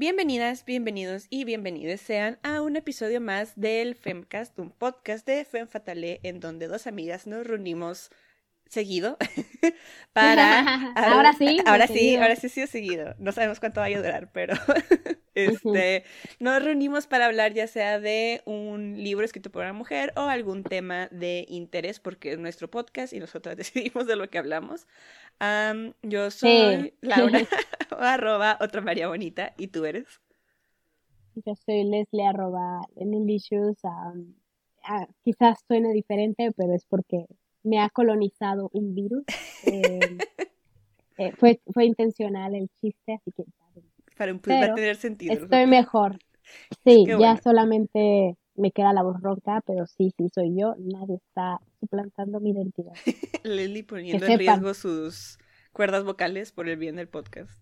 Bienvenidas, bienvenidos y bienvenidas sean a un episodio más del Femcast, un podcast de Fem Fatale en donde dos amigas nos reunimos seguido para ahora sí ahora sí ahora sí sí seguido. No sabemos cuánto vaya a durar pero este nos reunimos para hablar ya sea de un libro escrito por una mujer o algún tema de interés porque es nuestro podcast y nosotras decidimos de lo que hablamos. Yo soy Laura arroba otra María Bonita y tú eres yo soy Leslie arroba en ah, quizás suene diferente pero es porque me ha colonizado un virus. Eh, eh, fue, fue intencional el chiste, así que... Para un va a tener sentido. Estoy mejor. Sí, ya solamente me queda la voz ronca, pero sí, sí, soy yo. Nadie está suplantando mi identidad. Lely poniendo en riesgo sus cuerdas vocales por el bien del podcast.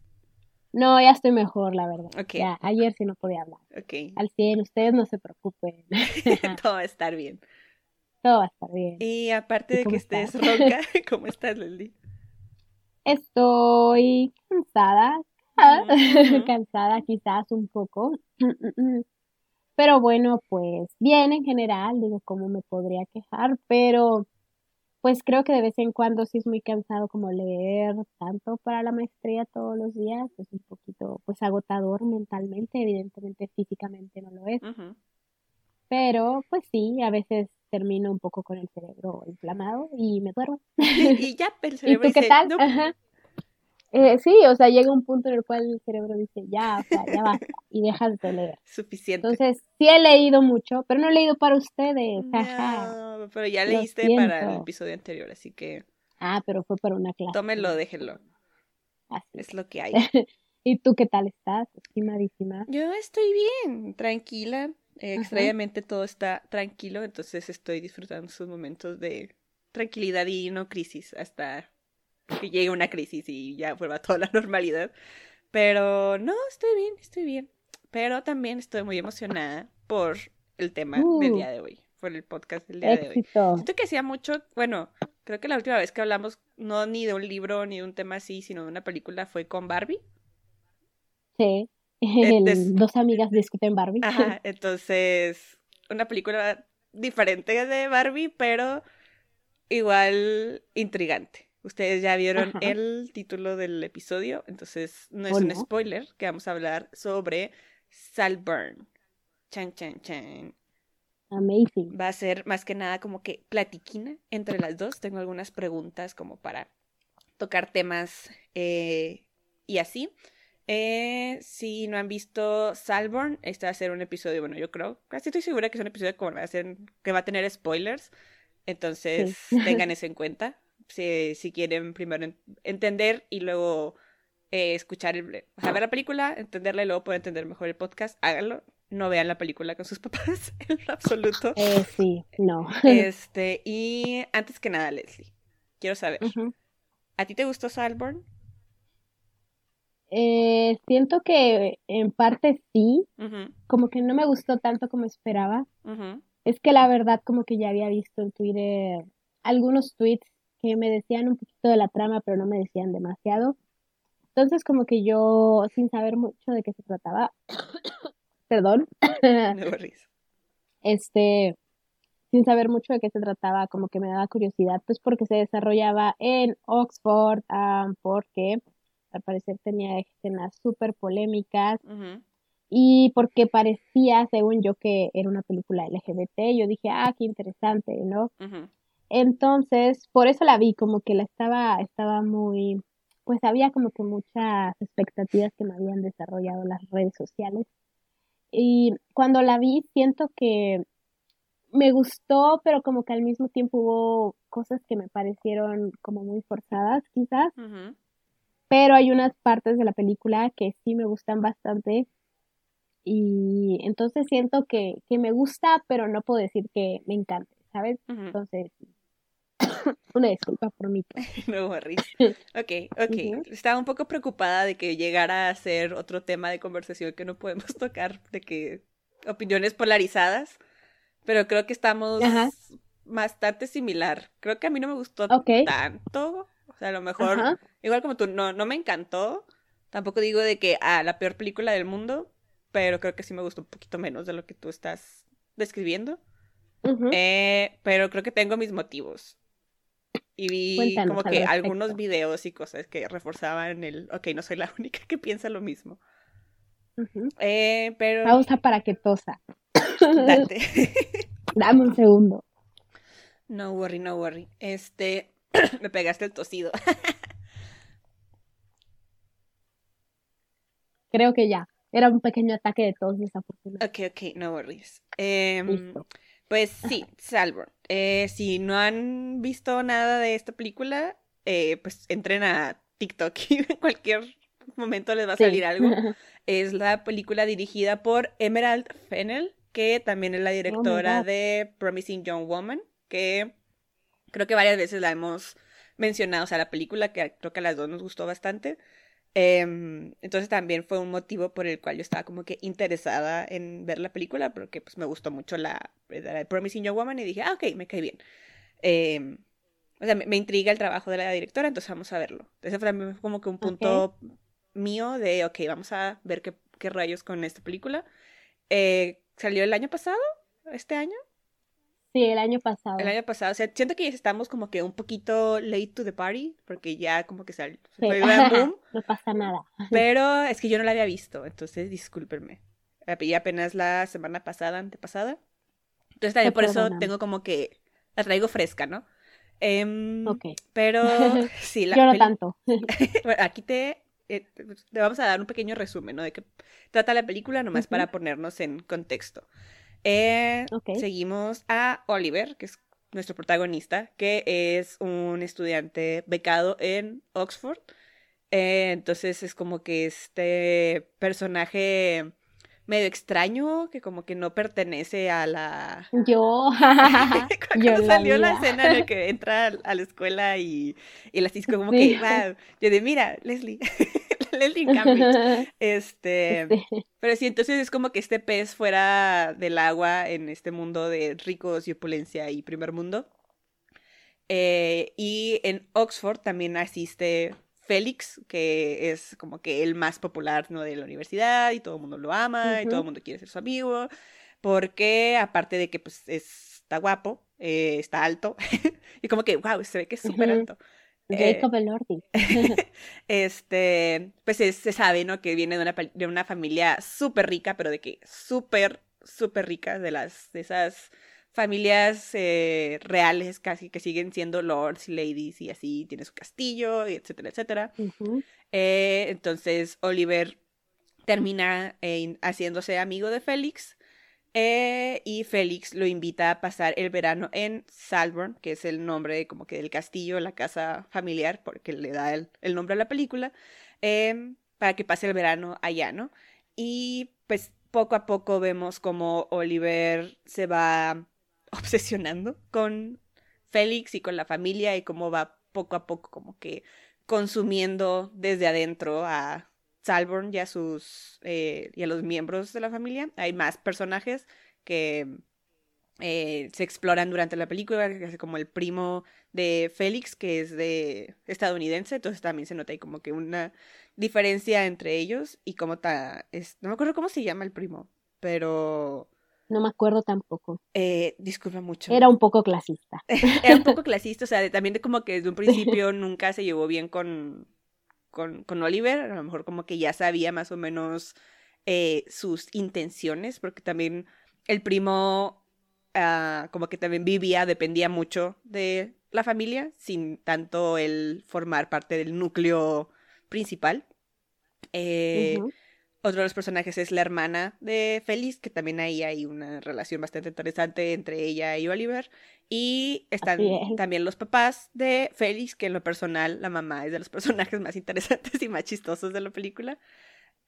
No, ya estoy mejor, la verdad. Ya, ayer sí no podía hablar. Okay. Al 100, ustedes no se preocupen. Todo va a estar bien todo va a estar bien. Y aparte de que estés ronca, ¿cómo estás, Leslie? Estoy cansada, cansada quizás un poco, pero bueno, pues bien en general, digo, ¿cómo me podría quejar? Pero pues creo que de vez en cuando sí es muy cansado como leer tanto para la maestría todos los días, es un poquito pues agotador mentalmente, evidentemente físicamente no lo es. Pero pues sí, a veces termino un poco con el cerebro inflamado y me duermo. y ya el cerebro ¿Y tú qué tal? Eh, sí, o sea, llega un punto en el cual el cerebro dice, ya, o sea, ya basta, y dejas de leer. Suficiente. Entonces, sí he leído mucho, pero no he leído para ustedes. No, pero ya leíste para el episodio anterior, así que... Ah, pero fue para una clase. Tómelo, déjelo. Así. Es lo que hay. ¿Y tú qué tal estás, estimadísima? Yo estoy bien, tranquila. extrañamente todo está tranquilo, entonces estoy disfrutando sus momentos de tranquilidad y no crisis hasta que llegue una crisis y ya vuelva toda la normalidad. Pero no, estoy bien, estoy bien. Pero también estoy muy emocionada por el tema del uh. día de hoy, por el podcast del día de hoy. Siento que hacía mucho, bueno, creo que la última vez que hablamos, no ni de un libro ni de un tema así, sino de una película, fue con Barbie. Sí, dos amigas discuten Barbie. Ajá, entonces, una película diferente de Barbie, pero igual intrigante. Ustedes ya vieron el título del episodio, entonces no es un spoiler, que vamos a hablar sobre Salburn. Chan, chan, chan. Amazing. Va a ser más que nada como que platiquina entre las dos. Tengo algunas preguntas como para tocar temas eh, y así. Eh, si no han visto Salborn, este va a ser un episodio, bueno, yo creo, casi estoy segura que es un episodio que va a, ser, que va a tener spoilers. Entonces, tengan eso en cuenta si, si quieren primero entender y luego eh, escuchar, el, o sea, ver la película, entenderla y luego poder entender mejor el podcast, háganlo. No vean la película con sus papás en absoluto. Eh, sí, no. Este, y antes que nada, Leslie, quiero saber, ¿a ti te gustó Salborn? Eh, siento que en parte sí, como que no me gustó tanto como esperaba. Es que la verdad como que ya había visto en Twitter algunos tweets que me decían un poquito de la trama, pero no me decían demasiado. Entonces, como que yo, sin saber mucho de qué se trataba, perdón, este, sin saber mucho de qué se trataba, como que me daba curiosidad, pues porque se desarrollaba en Oxford, porque al parecer tenía escenas súper polémicas, y porque parecía, según yo, que era una película LGBT, yo dije, ah, qué interesante, ¿no? Entonces, por eso la vi, como que la estaba, estaba muy, pues había como que muchas expectativas que me habían desarrollado las redes sociales. Y cuando la vi, siento que me gustó, pero como que al mismo tiempo hubo cosas que me parecieron como muy forzadas, quizás. Pero hay unas partes de la película que sí me gustan bastante. Y entonces siento que, que me gusta, pero no puedo decir que me encante, ¿sabes? Entonces, Una disculpa por mi No worries. Ok, ok. Estaba un poco preocupada de que llegara a ser otro tema de conversación que no podemos tocar, de que opiniones polarizadas, pero creo que estamos bastante similar. Creo que a mí no me gustó tanto. O sea, a lo mejor, igual como tú, no, no me encantó, Tampoco digo de que, ah, la peor película del mundo, pero creo que sí me gustó un poquito menos de lo que tú estás describiendo. Eh, pero creo que tengo mis motivos. Y vi como que algunos videos y cosas que reforzaban el, ok, no soy la única que piensa lo mismo. eh, pero... Pausa para que tosa. Date. Dame un segundo. No worry, no worry. Este, me pegaste el tosido. Creo que ya. Era un pequeño ataque de tos desafortunadamente. Ok, ok, no worries. Eh, pues sí, Salvo. Eh, si no han visto nada de esta película, eh, pues entren a TikTok y en cualquier momento les va a salir algo. Es la película dirigida por Emerald Fennel, que también es la oh directora de Promising Young Woman, que creo que varias veces la hemos mencionado, o sea, la película que creo que a las dos nos gustó bastante. Em, entonces también fue un motivo por el cual yo estaba como que interesada en ver la película, porque pues me gustó mucho la, Promising Young Woman y dije, ah, ok, me cae bien. Em, o sea, me, intriga el trabajo de la directora, entonces vamos a verlo. Ese fue como que un punto mío de, ok, vamos a ver qué, qué rayos con esta película. Eh, ¿Salió el año pasado? ¿Este año? Sí, el año pasado. El año pasado. O sea, siento que ya estamos como que un poquito late to the party, porque ya como que salió. no pasa nada. Pero es que yo no la había visto, entonces discúlpenme. La pedí apenas la semana pasada, antepasada. Entonces también por eso tengo como que la traigo fresca, ¿no? Em, ok. Pero sí, la Yo no tanto. bueno, aquí te, eh, te vamos a dar un pequeño resumen, ¿no? De qué trata la película, nomás para ponernos en contexto. Eh, seguimos a Oliver, que es nuestro protagonista, que es un estudiante becado en Oxford. Eh, entonces es como que este personaje medio extraño, que como que no pertenece a la... Yo. Cuando salió la, escena en la que entra a la escuela y, y la cisco como que, wow, yo de, mira, Leslie. Este, pero sí, entonces es como que este pez fuera del agua en este mundo de ricos y opulencia y primer mundo. Eh, y en Oxford también asiste Félix, que es como que el más popular ¿no? de la universidad y todo el mundo lo ama y todo el mundo quiere ser su amigo, porque aparte de que pues está guapo, eh, está alto y como que, wow, se ve que es súper alto. Jacob eh, Elordi. este, pues se sabe, ¿no? Que viene de una, de una familia súper rica, pero de que súper, súper rica, de las, de esas familias eh, reales casi que siguen siendo lords y ladies y así, tiene su castillo, y etcétera, etcétera. Eh, entonces Oliver termina haciéndose amigo de Félix eh, y Félix lo invita a pasar el verano en Salburn, que es el nombre como que del castillo, la casa familiar, porque le da el, nombre a la película, em, para que pase el verano allá, ¿no? Y pues poco a poco vemos como Oliver se va obsesionando con Félix y con la familia y cómo va poco a poco como que consumiendo desde adentro a Salborn y a sus eh, y a los miembros de la familia. Hay más personajes que eh, se exploran durante la película, como el primo de Félix, que es de estadounidense, entonces también se nota ahí como que una diferencia entre ellos y como está, es, no me acuerdo cómo se llama el primo, pero... No me acuerdo tampoco. Eh, disculpa mucho. Era un poco clasista. Era un poco clasista, o sea, también de como que desde un principio nunca se llevó bien con, con, Oliver, a lo mejor como que ya sabía más o menos eh, sus intenciones, porque también el primo ah, como que también vivía, dependía mucho de la familia, sin tanto el formar parte del núcleo principal. Eh, otro de los personajes es la hermana de Félix, que también ahí hay una relación bastante interesante entre ella y Oliver. Y están también los papás de Félix, que en lo personal la mamá es de los personajes más interesantes y más chistosos de la película.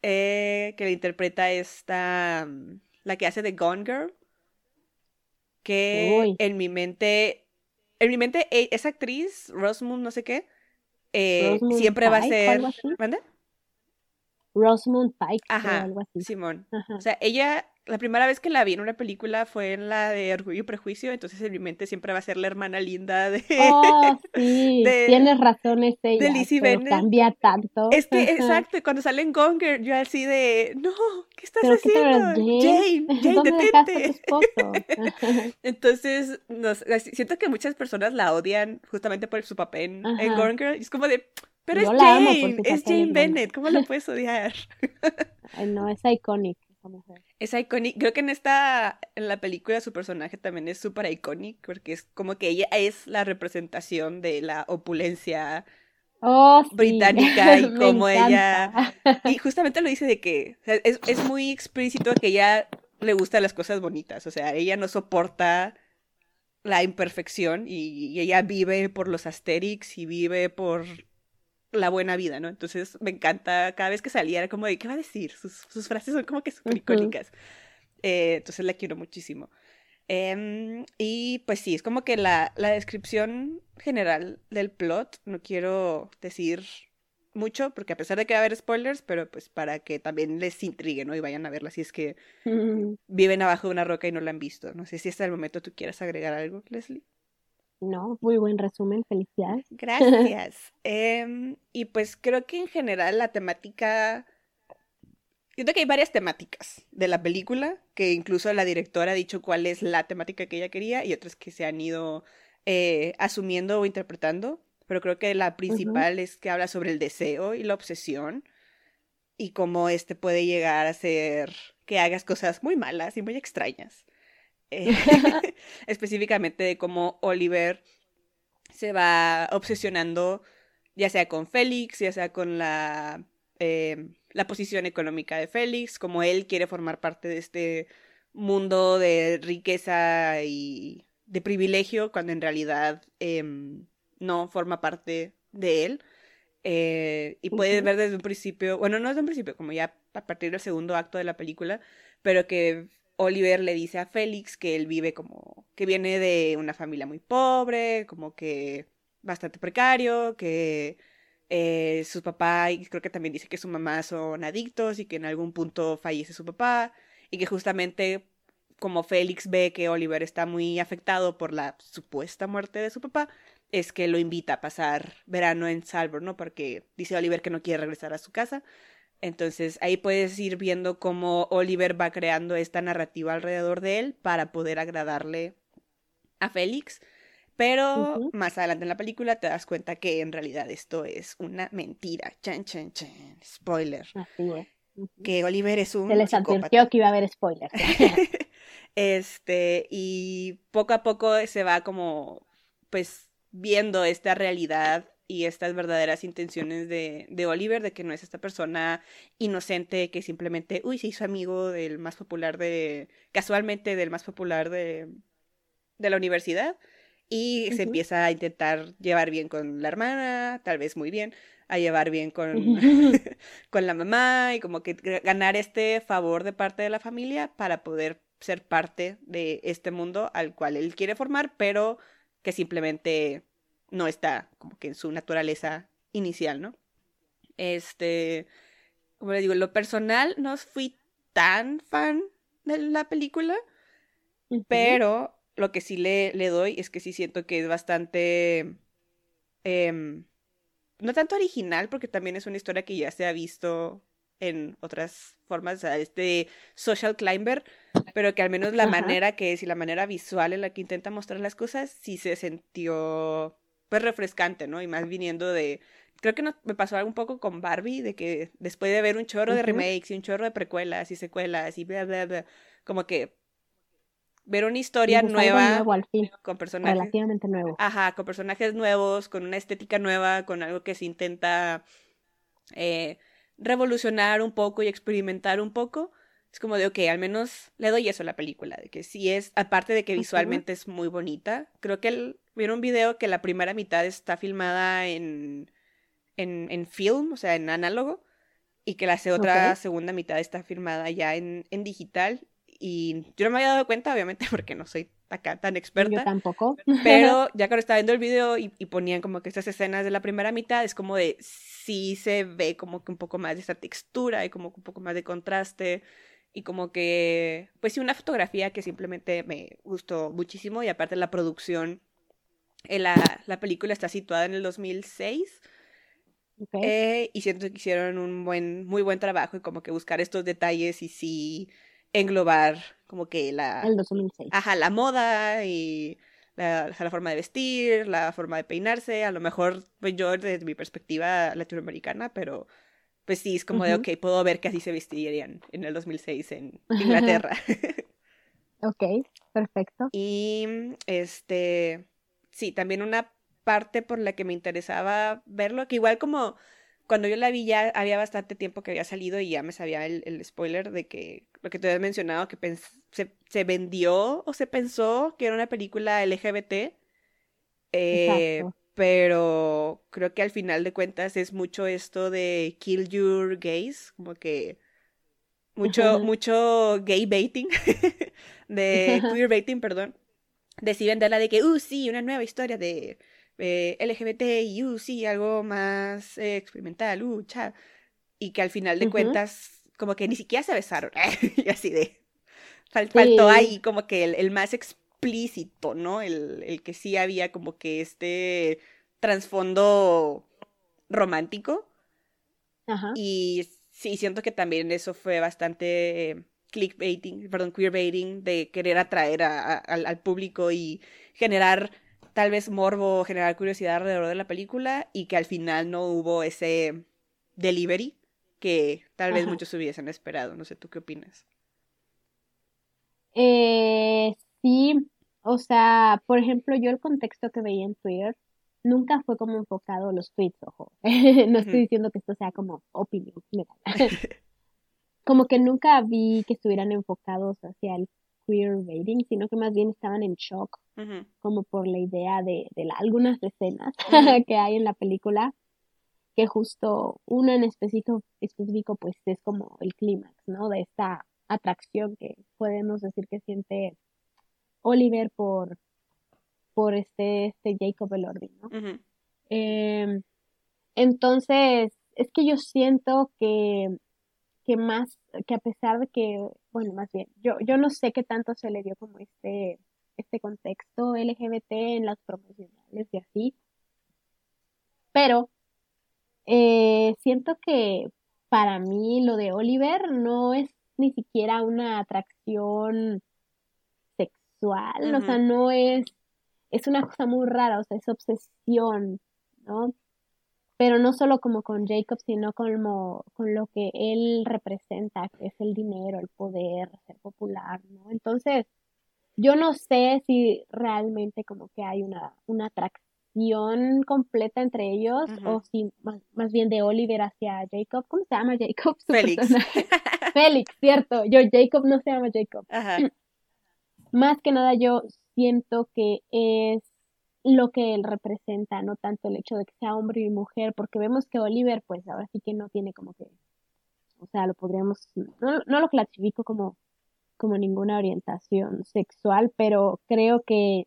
Eh, que le interpreta esta, mm, la que hace de Gone Girl. Que en mi mente, en mi mente, e, esa actriz, Rosamund, no sé qué, eh, siempre va a ser... Rosamund Pike Ajá, algo así. Simón. O sea, ella la primera vez que la vi en una película fue en la de Orgullo y Prejuicio, entonces en mi mente siempre va a ser la hermana linda de... Oh, sí, tienes razón, ella, de Lizzie Bennett. cambia tanto. Es que, exacto, cuando sale en Gonger, yo así de, no, ¿qué estás haciendo? Jane, Jane, detente. entonces, siento que muchas personas la odian justamente por su papel en, Gonger, y es como de... Pero es Jane, es Jane Bennett, ¿cómo la puedes odiar? no, es icónica. Es icónico. Creo que en esta, en la película, su personaje también es súper icónico, porque es como que ella es la representación de la opulencia oh, británica y como ella. Y justamente lo dice de que es, es muy explícito que ella le gustan las cosas bonitas. O sea, ella no soporta la imperfección y, ella vive por los Asterix y vive por la buena vida, ¿no? Entonces me encanta, cada vez que salía era como de, ¿qué va a decir? Sus, sus frases son como que súper icónicas. Eh, entonces la quiero muchísimo. Em, y pues sí, es como que la, la, descripción general del plot, no quiero decir mucho, porque a pesar de que va a haber spoilers, pero pues para que también les intrigue, ¿no? Y vayan a verla si es que viven abajo de una roca y no la han visto. No sé si hasta el momento tú quieras agregar algo, Leslie. No, muy buen resumen, felicidades. Gracias. Em, y pues creo que en general la temática... Siento que hay varias temáticas de la película, que incluso la directora ha dicho cuál es la temática que ella quería y otras que se han ido eh, asumiendo o interpretando, pero creo que la principal es que habla sobre el deseo y la obsesión y cómo este puede llegar a ser que hagas cosas muy malas y muy extrañas. Eh, específicamente de cómo Oliver se va obsesionando ya sea con Félix, ya sea con la, eh, la posición económica de Félix, como él quiere formar parte de este mundo de riqueza y de privilegio, cuando en realidad em, no forma parte de él. Eh, y puedes ver desde un principio, bueno, no desde un principio, como ya a partir del segundo acto de la película, pero que Oliver le dice a Félix que él vive como, que viene de una familia muy pobre, como que bastante precario, que eh, su papá, y creo que también dice que su mamá son adictos y que en algún punto fallece su papá, y que justamente como Félix ve que Oliver está muy afectado por la supuesta muerte de su papá, es que lo invita a pasar verano en Salvor, ¿no? Porque dice Oliver que no quiere regresar a su casa, entonces ahí puedes ir viendo cómo Oliver va creando esta narrativa alrededor de él para poder agradarle a Félix. Pero más adelante en la película te das cuenta que en realidad esto es una mentira. Chan, chan, chan. Spoiler. Así es. Que Oliver es un. Se les advirtió que iba a haber spoilers. este, y poco a poco se va como, pues, viendo esta realidad y estas verdaderas intenciones de, de, Oliver, de que no es esta persona inocente que simplemente, uy, se hizo amigo del más popular de, casualmente del más popular de, de la universidad, y se empieza a intentar llevar bien con la hermana, tal vez muy bien, a llevar bien con, con la mamá y como que ganar este favor de parte de la familia para poder ser parte de este mundo al cual él quiere formar, pero que simplemente no está como que en su naturaleza inicial, ¿no? Este, como le digo, en lo personal no fui tan fan de la película, pero lo que sí le, le, doy es que sí siento que es bastante, em, no tanto original, porque también es una historia que ya se ha visto en otras formas, o sea, este social climber, pero que al menos la manera que es y la manera visual en la que intenta mostrar las cosas sí se sintió pues refrescante, ¿no? Y más viniendo de, creo que no, me pasó algo un poco con Barbie, de que después de ver un chorro de remakes y un chorro de precuelas y secuelas y bla, bla, bla, como que ver una historia nueva con personajes relativamente nuevos. Ajá, con personajes nuevos, con una estética nueva, con algo que se intenta eh, revolucionar un poco y experimentar un poco. Es como de, ok, al menos le doy eso a la película, de que sí es, aparte de que visualmente es muy bonita, creo que el, vieron un video que la primera mitad está filmada en, en, en film, o sea, en análogo, y que la otra segunda mitad está filmada ya en, en digital. Y yo no me había dado cuenta, obviamente, porque no soy acá tan experta. Yo tampoco. Pero ya cuando estaba viendo el video y, y, ponían como que estas escenas de la primera mitad, es como de sí se ve como que un poco más de esta textura y como que un poco más de contraste y como que, pues sí, una fotografía que simplemente me gustó muchísimo y aparte la producción, la, la película está situada en el 2006 eh, y siento que hicieron un buen, muy buen trabajo y como que buscar estos detalles y sí englobar como que la... El 2006. Ajá, la moda y la, la, forma de vestir, la forma de peinarse, a lo mejor pues yo desde mi perspectiva latinoamericana, pero pues sí, es como de, ok, puedo ver que así se vestirían en el 2006 en Inglaterra. ok, perfecto. Y este, sí, también una parte por la que me interesaba verlo, que igual como cuando yo la vi ya había bastante tiempo que había salido y ya me sabía el, spoiler de que lo que te había mencionado, que se, se, vendió o se pensó que era una película LGBT. Eh, pero creo que al final de cuentas es mucho esto de kill your gays, como que mucho, mucho gay baiting, de queer baiting, perdón. De si venderla de que, uh, sí, una nueva historia de eh, LGBT y, uh, sí, algo más eh, experimental, uh, cha. Y que al final de cuentas, como que ni siquiera se besaron, y así de. Faltó ahí como que el, el más explícito, ¿no? El, el que sí había como que este trasfondo romántico. Ajá. Y sí, siento que también eso fue bastante clickbaiting, perdón, queerbaiting, de querer atraer al, público y generar tal vez morbo, generar curiosidad alrededor de la película y que al final no hubo ese delivery que tal vez muchos hubiesen esperado. No sé, ¿tú qué opinas? Eh, sí, o sea, por ejemplo, yo el contexto que veía en Twitter nunca fue como enfocado los tweets, ojo. no estoy diciendo que esto sea como opinión como que nunca vi que estuvieran enfocados hacia el queer rating, sino que más bien estaban en shock, como por la idea de, de algunas escenas que hay en la película, que justo una en específico, específico pues es como el clímax, ¿no? De esta atracción que podemos decir que siente Oliver por, por este, este Jacob Elordi, ¿no? Em, entonces, es que yo siento que, que más, que a pesar de que, bueno, más bien, yo, yo no sé qué tanto se le dio como este, este contexto LGBT en las profesionales y así, pero eh, siento que para mí lo de Oliver no es ni siquiera una atracción sexual, o sea, no es es una cosa muy rara, o sea, es obsesión, ¿no? Pero no solo como con Jacob, sino como con lo que él representa, que es el dinero, el poder, ser popular, ¿no? Entonces, yo no sé si realmente como que hay una, una atracción completa entre ellos o si más, bien de Oliver hacia Jacob. ¿Cómo se llama Jacob? Félix. Félix, cierto. Yo, Jacob no se llama Jacob. Ajá. Más que nada yo siento que es lo que él representa, no tanto el hecho de que sea hombre y mujer, porque vemos que Oliver, pues ahora sí que no tiene como que, o sea, lo podríamos, no, no lo clasifico como, como ninguna orientación sexual, pero creo que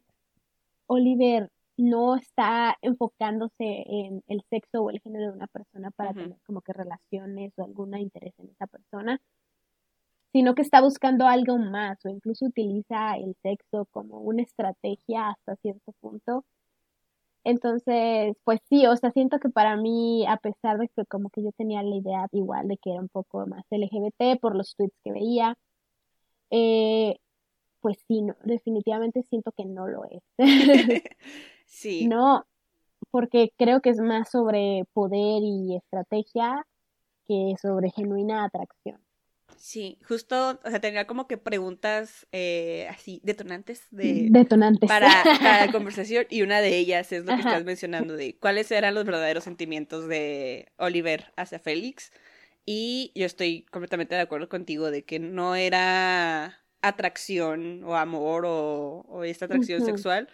Oliver no está enfocándose en el sexo o el género de una persona para tener como que relaciones o algún interés en esa persona, sino que está buscando algo más o incluso utiliza el sexo como una estrategia hasta cierto punto. Entonces, pues sí, o sea, siento que para mí, a pesar de que como que yo tenía la idea igual de que era un poco más LGBT por los tweets que veía, eh, pues sí, no, definitivamente siento que no lo es. sí. No, porque creo que es más sobre poder y estrategia que sobre genuina atracción. Sí, justo, o sea, tenía como que preguntas eh, así detonantes de detonantes para, la conversación y una de ellas es lo que estás mencionando de cuáles eran los verdaderos sentimientos de Oliver hacia Félix y yo estoy completamente de acuerdo contigo de que no era atracción o amor o, esta atracción sexual,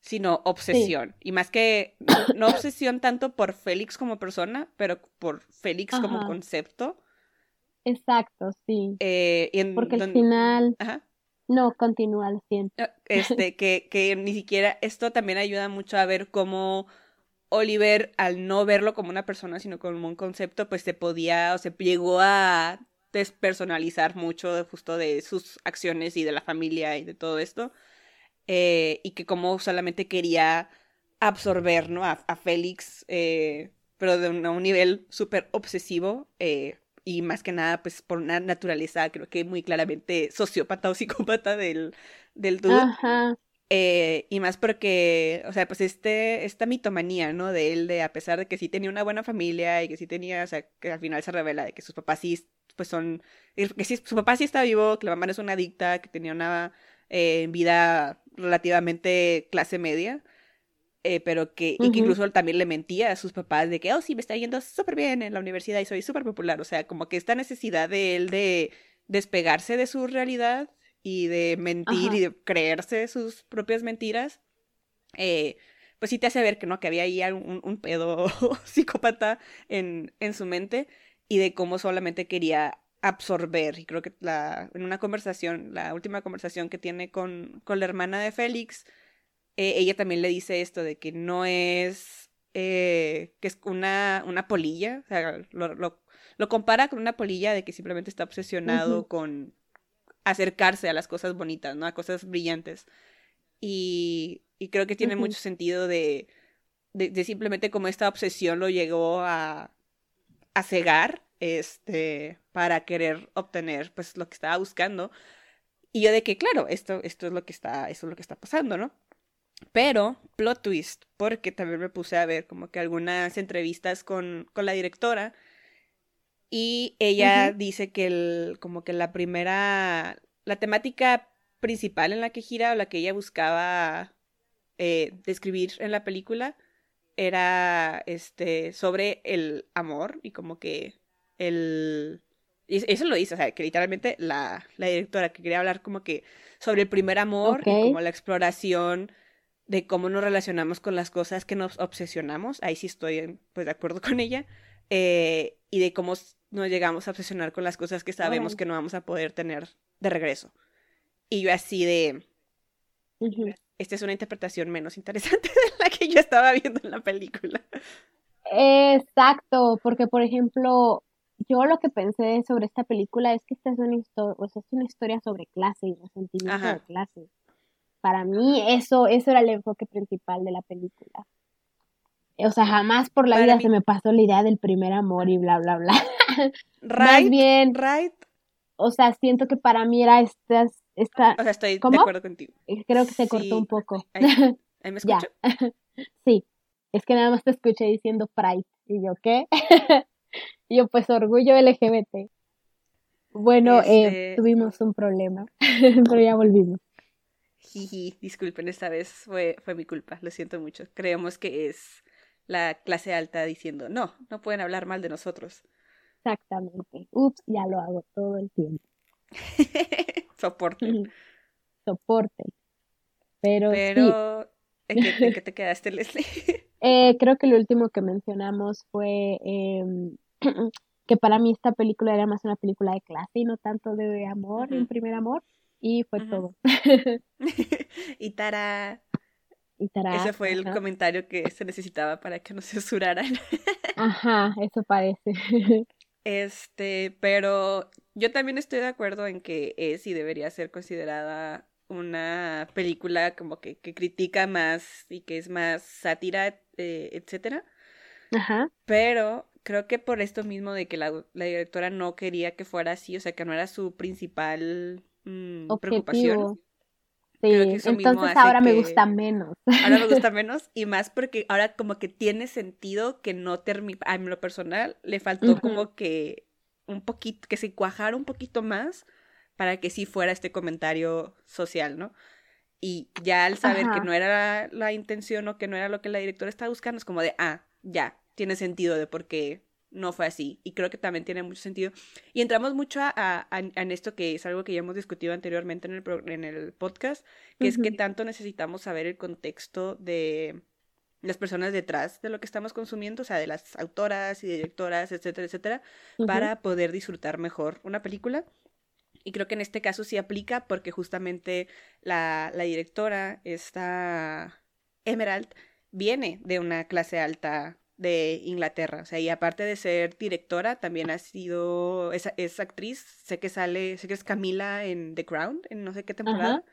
sino obsesión. Y más que, no, obsesión tanto por Félix como persona, pero por Félix como concepto. Exacto, sí. Eh, Porque al final... No, continúa, lo siento. Ah, este, que, que ni siquiera, esto también ayuda mucho a ver cómo Oliver, al no verlo como una persona, sino como un concepto, pues se podía, o se llegó a despersonalizar mucho justo de sus acciones y de la familia y de todo esto. Eh, y que como solamente quería absorber, ¿no? A, Félix, eh, pero de un, a un nivel súper obsesivo. Eh, y más que nada, pues por una naturaleza, creo que muy claramente sociópata o psicópata del, del dude. Ajá. Eh, y más porque, o sea, pues este, esta mitomanía, ¿no? De él, de a pesar de que sí tenía una buena familia y que sí tenía, o sea, que al final se revela de que sus papás sí, pues son, que sí, su papá sí está vivo, que la mamá no es una adicta, que tenía una eh, vida relativamente clase media, eh, pero que, y que incluso también le mentía a sus papás de que, oh, sí, me está yendo súper bien en la universidad y soy súper popular, o sea, como que esta necesidad de él de despegarse de su realidad y de mentir y de creerse sus propias mentiras, eh, pues sí te hace ver que no, que había ahí un, un pedo psicópata en, en su mente y de cómo solamente quería absorber. Y creo que la, en una conversación, la última conversación que tiene con, con la hermana de Félix, eh, ella también le dice esto de que no es, eh, que es una, una polilla, o sea, lo, lo, lo, compara con una polilla de que simplemente está obsesionado con acercarse a las cosas bonitas, ¿no? A cosas brillantes. Y, y creo que tiene mucho sentido de, de, simplemente como esta obsesión lo llegó a, a cegar, este, para querer obtener, pues, lo que estaba buscando. Y yo de que, claro, esto, esto es lo que está, esto es lo que está pasando, ¿no? Pero, plot twist, porque también me puse a ver como que algunas entrevistas con, con la directora y ella dice que el, como que la primera, la temática principal en la que gira o la que ella buscaba eh, describir en la película era este sobre el amor y como que el eso lo dice, o sea, que literalmente la, la directora que quería hablar como que sobre el primer amor y como la exploración de cómo nos relacionamos con las cosas que nos obsesionamos, ahí sí estoy pues de acuerdo con ella, eh, y de cómo nos llegamos a obsesionar con las cosas que sabemos que no vamos a poder tener de regreso. Y yo así de... Esta es una interpretación menos interesante de la que yo estaba viendo en la película. Exacto, porque por ejemplo, yo lo que pensé sobre esta película es que esta es una, historia, es una historia sobre clase y resentimiento de clase. Para mí eso, eso era el enfoque principal de la película. O sea, jamás por la vida se me pasó la idea del primer amor y bla, bla, bla. Right, bien, right. O sea, siento que para mí era esta... esta o sea, estoy de acuerdo contigo. Eh, creo que se cortó un poco. Ahí, me escucho. sí, es que nada más te escuché diciendo Pride. Y yo, ¿qué? y yo, pues, orgullo LGBT. Bueno, eh, este tuvimos un problema, pero ya volvimos. Jiji, disculpen, esta vez fue, fue mi culpa, lo siento mucho. Creemos que es la clase alta diciendo, no, no pueden hablar mal de nosotros. Exactamente. Ups, ya lo hago todo el tiempo. Soporte. Soporte. Pero, Pero ¿en, qué, te quedaste, Leslie? eh, creo que lo último que mencionamos fue em, que para mí esta película era más una película de clase y no tanto de amor, un primer amor. Y fue todo. y Tara, ese fue el comentario que se necesitaba para que no se censuraran. Ajá, eso parece. Este, pero yo también estoy de acuerdo en que es y debería ser considerada una película como que, que critica más y que es más sátira, eh, etcétera. Ajá. Pero creo que por esto mismo de que la, la, directora no quería que fuera así, o sea, que no era su principal mm, preocupación. Sí, entonces ahora me gusta menos. Ahora me gusta menos y más porque ahora como que tiene sentido que no termine, a lo personal le faltó como que un poquito, que se cuajara un poquito más para que sí fuera este comentario social, ¿no? Y ya al saber que no era la, intención o que no era lo que la directora estaba buscando, es como de, ah, ya, tiene sentido de por qué no fue así. Y creo que también tiene mucho sentido. Y entramos mucho a, en esto que es algo que ya hemos discutido anteriormente en el, en el podcast, que es que tanto necesitamos saber el contexto de las personas detrás de lo que estamos consumiendo, o sea, de las autoras y directoras, etcétera, etcétera, para poder disfrutar mejor una película. Y creo que en este caso sí aplica porque justamente la, la directora, esta Emerald, viene de una clase alta de Inglaterra. O sea, y aparte de ser directora, también ha sido, es, es actriz, sé que sale, sé que es Camila en The Crown, en no sé qué temporada.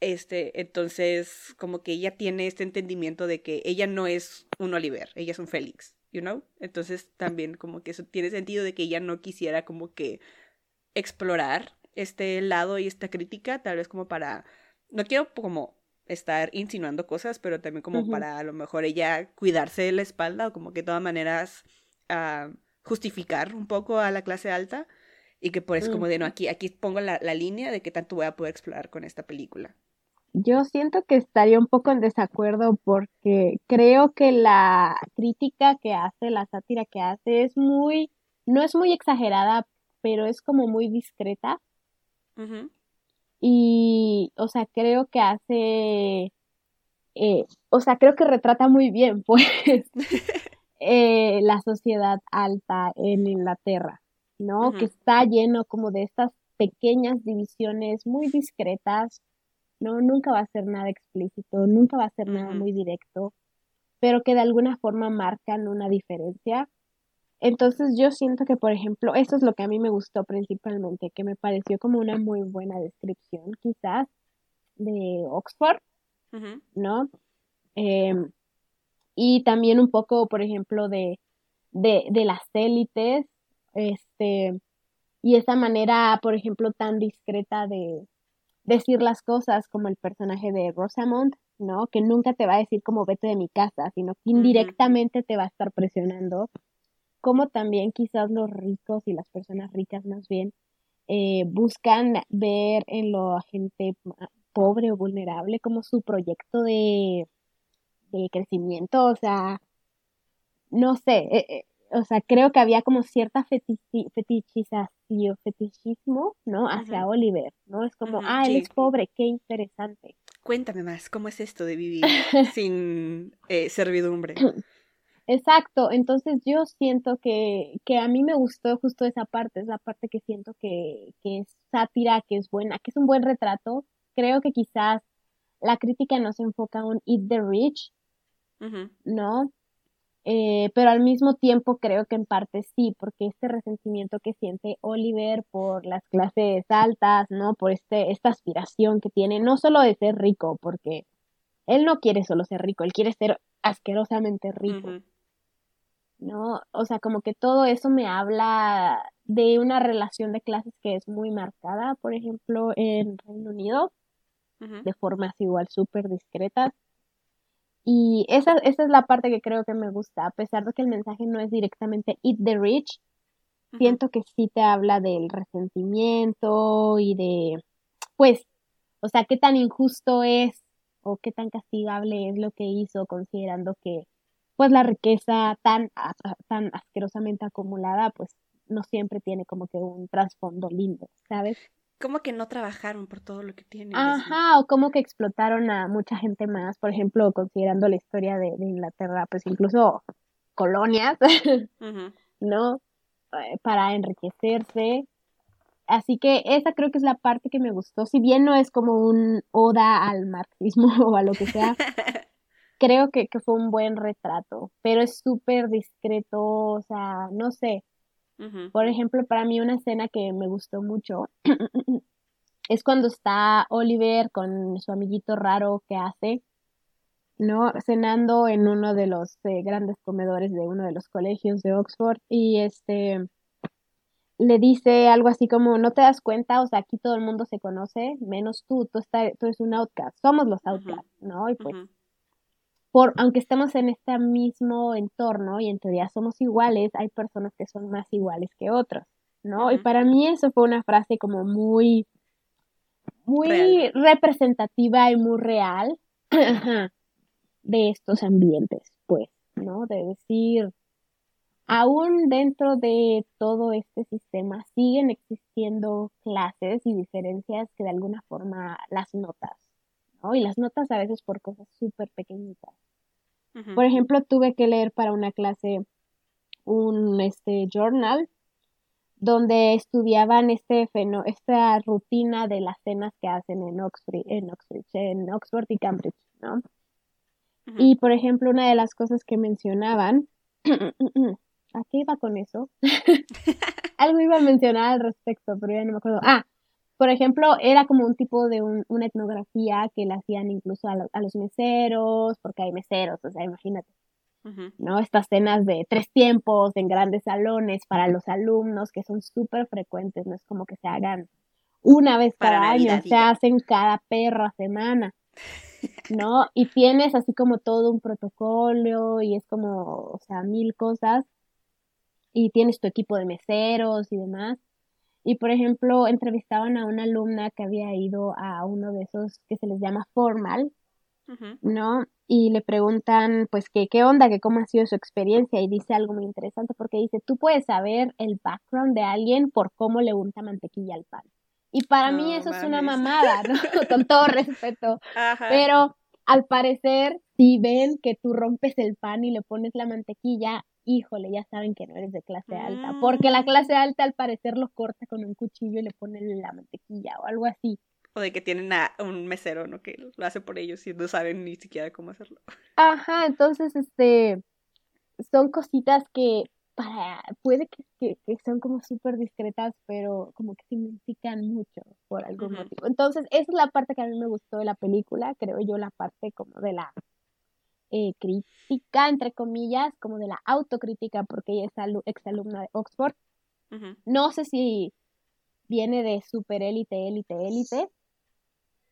Este, entonces, como que ella tiene este entendimiento de que ella no es un Oliver, ella es un Félix, you know? Entonces, también como que eso tiene sentido de que ella no quisiera como que explorar este lado y esta crítica, tal vez como para, no quiero como estar insinuando cosas, pero también como para a lo mejor ella cuidarse de la espalda o como que de todas maneras uh, justificar un poco a la clase alta y que por eso como de no, aquí, aquí pongo la, la línea de qué tanto voy a poder explorar con esta película. Yo siento que estaría un poco en desacuerdo porque creo que la crítica que hace, la sátira que hace es muy, no es muy exagerada, pero es como muy discreta. Y, o sea, creo que hace, eh, o sea, creo que retrata muy bien, pues, eh, la sociedad alta en Inglaterra, ¿no? Que está lleno como de estas pequeñas divisiones muy discretas, ¿no? Nunca va a ser nada explícito, nunca va a ser nada muy directo, pero que de alguna forma marcan una diferencia entonces yo siento que, por ejemplo, eso es lo que a mí me gustó principalmente, que me pareció como una muy buena descripción quizás de Oxford, ¿no? Em, y también un poco, por ejemplo, de, de, de las élites, este, y esa manera, por ejemplo, tan discreta de decir las cosas como el personaje de Rosamond, ¿no? Que nunca te va a decir como vete de mi casa, sino que indirectamente te va a estar presionando como también quizás los ricos y las personas ricas más bien eh, buscan ver en la gente pobre o vulnerable como su proyecto de, crecimiento, o sea, no sé, eh, eh, o sea, creo que había como cierta fetichización, fetichismo, ¿no? Hacia Oliver, ¿no? Es como, ah, él es pobre, qué interesante. Cuéntame más, ¿cómo es esto de vivir sin servidumbre? Exacto, entonces yo siento que, que a mí me gustó justo esa parte, es la parte que siento que, que es sátira, que es buena, que es un buen retrato. Creo que quizás la crítica no se enfoca en Eat the Rich, ¿no? Eh, pero al mismo tiempo creo que en parte sí, porque este resentimiento que siente Oliver por las clases altas, ¿no? Por este, esta aspiración que tiene, no solo de ser rico, porque él no quiere solo ser rico, él quiere ser asquerosamente rico. ¿No? O sea, como que todo eso me habla de una relación de clases que es muy marcada, por ejemplo, en Reino Unido, de formas igual súper discretas. Y esa, esa es la parte que creo que me gusta, a pesar de que el mensaje no es directamente eat the rich, siento que sí te habla del resentimiento y de, pues, o sea, qué tan injusto es o qué tan castigable es lo que hizo, considerando que pues la riqueza tan, tan asquerosamente acumulada, pues no siempre tiene como que un trasfondo lindo, ¿sabes? Como que no trabajaron por todo lo que tienen. Ajá, o como que explotaron a mucha gente más, por ejemplo, considerando la historia de, Inglaterra, pues incluso colonias, ¿no? Eh, para enriquecerse. Así que esa creo que es la parte que me gustó, si bien no es como un oda al marxismo o a lo que sea, creo que, fue un buen retrato, pero es súper discreto, o sea, no sé. Por ejemplo, para mí una escena que me gustó mucho es cuando está Oliver con su amiguito raro que hace, ¿no? Cenando en uno de los eh, grandes comedores de uno de los colegios de Oxford y este le dice algo así como, no te das cuenta, o sea, aquí todo el mundo se conoce, menos tú, tú, está, tú eres un outcast, somos los outcasts, ¿no? Y pues por, aunque estemos en este mismo entorno y en teoría somos iguales, hay personas que son más iguales que otros, ¿no? Y para mí eso fue una frase como muy, muy representativa y muy real de estos ambientes, pues, ¿no? De decir, aún dentro de todo este sistema siguen existiendo clases y diferencias que de alguna forma las notas, ¿no? Y las notas a veces por cosas súper pequeñitas. Por ejemplo, tuve que leer para una clase un este journal donde estudiaban este feno, esta rutina de las cenas que hacen en Oxford, en Oxford, en Oxford y Cambridge, ¿no? Y por ejemplo, una de las cosas que mencionaban ¿A qué iba con eso? Algo iba a mencionar al respecto, pero ya no me acuerdo. Ah, por ejemplo, era como un tipo de una etnografía que le hacían incluso a, a, los meseros, porque hay meseros, o sea, imagínate. ¿no? Estas cenas de tres tiempos en grandes salones para los alumnos que son súper frecuentes, no es como que se hagan una vez cada año, se hacen cada perra semana, ¿no? Y tienes así como todo un protocolo y es como, o sea, mil cosas y tienes tu equipo de meseros y demás. Y por ejemplo, entrevistaban a una alumna que había ido a uno de esos que se les llama formal, ¿no? Y le preguntan, pues, que, qué onda, que cómo ha sido su experiencia, y dice algo muy interesante, porque dice, tú puedes saber el background de alguien por cómo le unta mantequilla al pan. Y para mí eso es una mamada, ¿no? Con todo respeto. Pero al parecer, si ven que tú rompes el pan y le pones la mantequilla, híjole, ya saben que no eres de clase alta, porque la mm. clase alta al parecer lo corta con un cuchillo y le pone la mantequilla o algo así. O de que tienen a un mesero, ¿no? Que lo hace por ellos y no saben ni siquiera cómo hacerlo. Ajá, entonces, este, son cositas que para, puede que, que, son como súper discretas, pero como que significan mucho por algún motivo. Entonces, esa es la parte que a mí me gustó de la película, creo yo, la parte como de la eh, crítica, entre comillas, como de la autocrítica, porque ella es exalumna de Oxford. No sé si viene de super élite, élite, élite,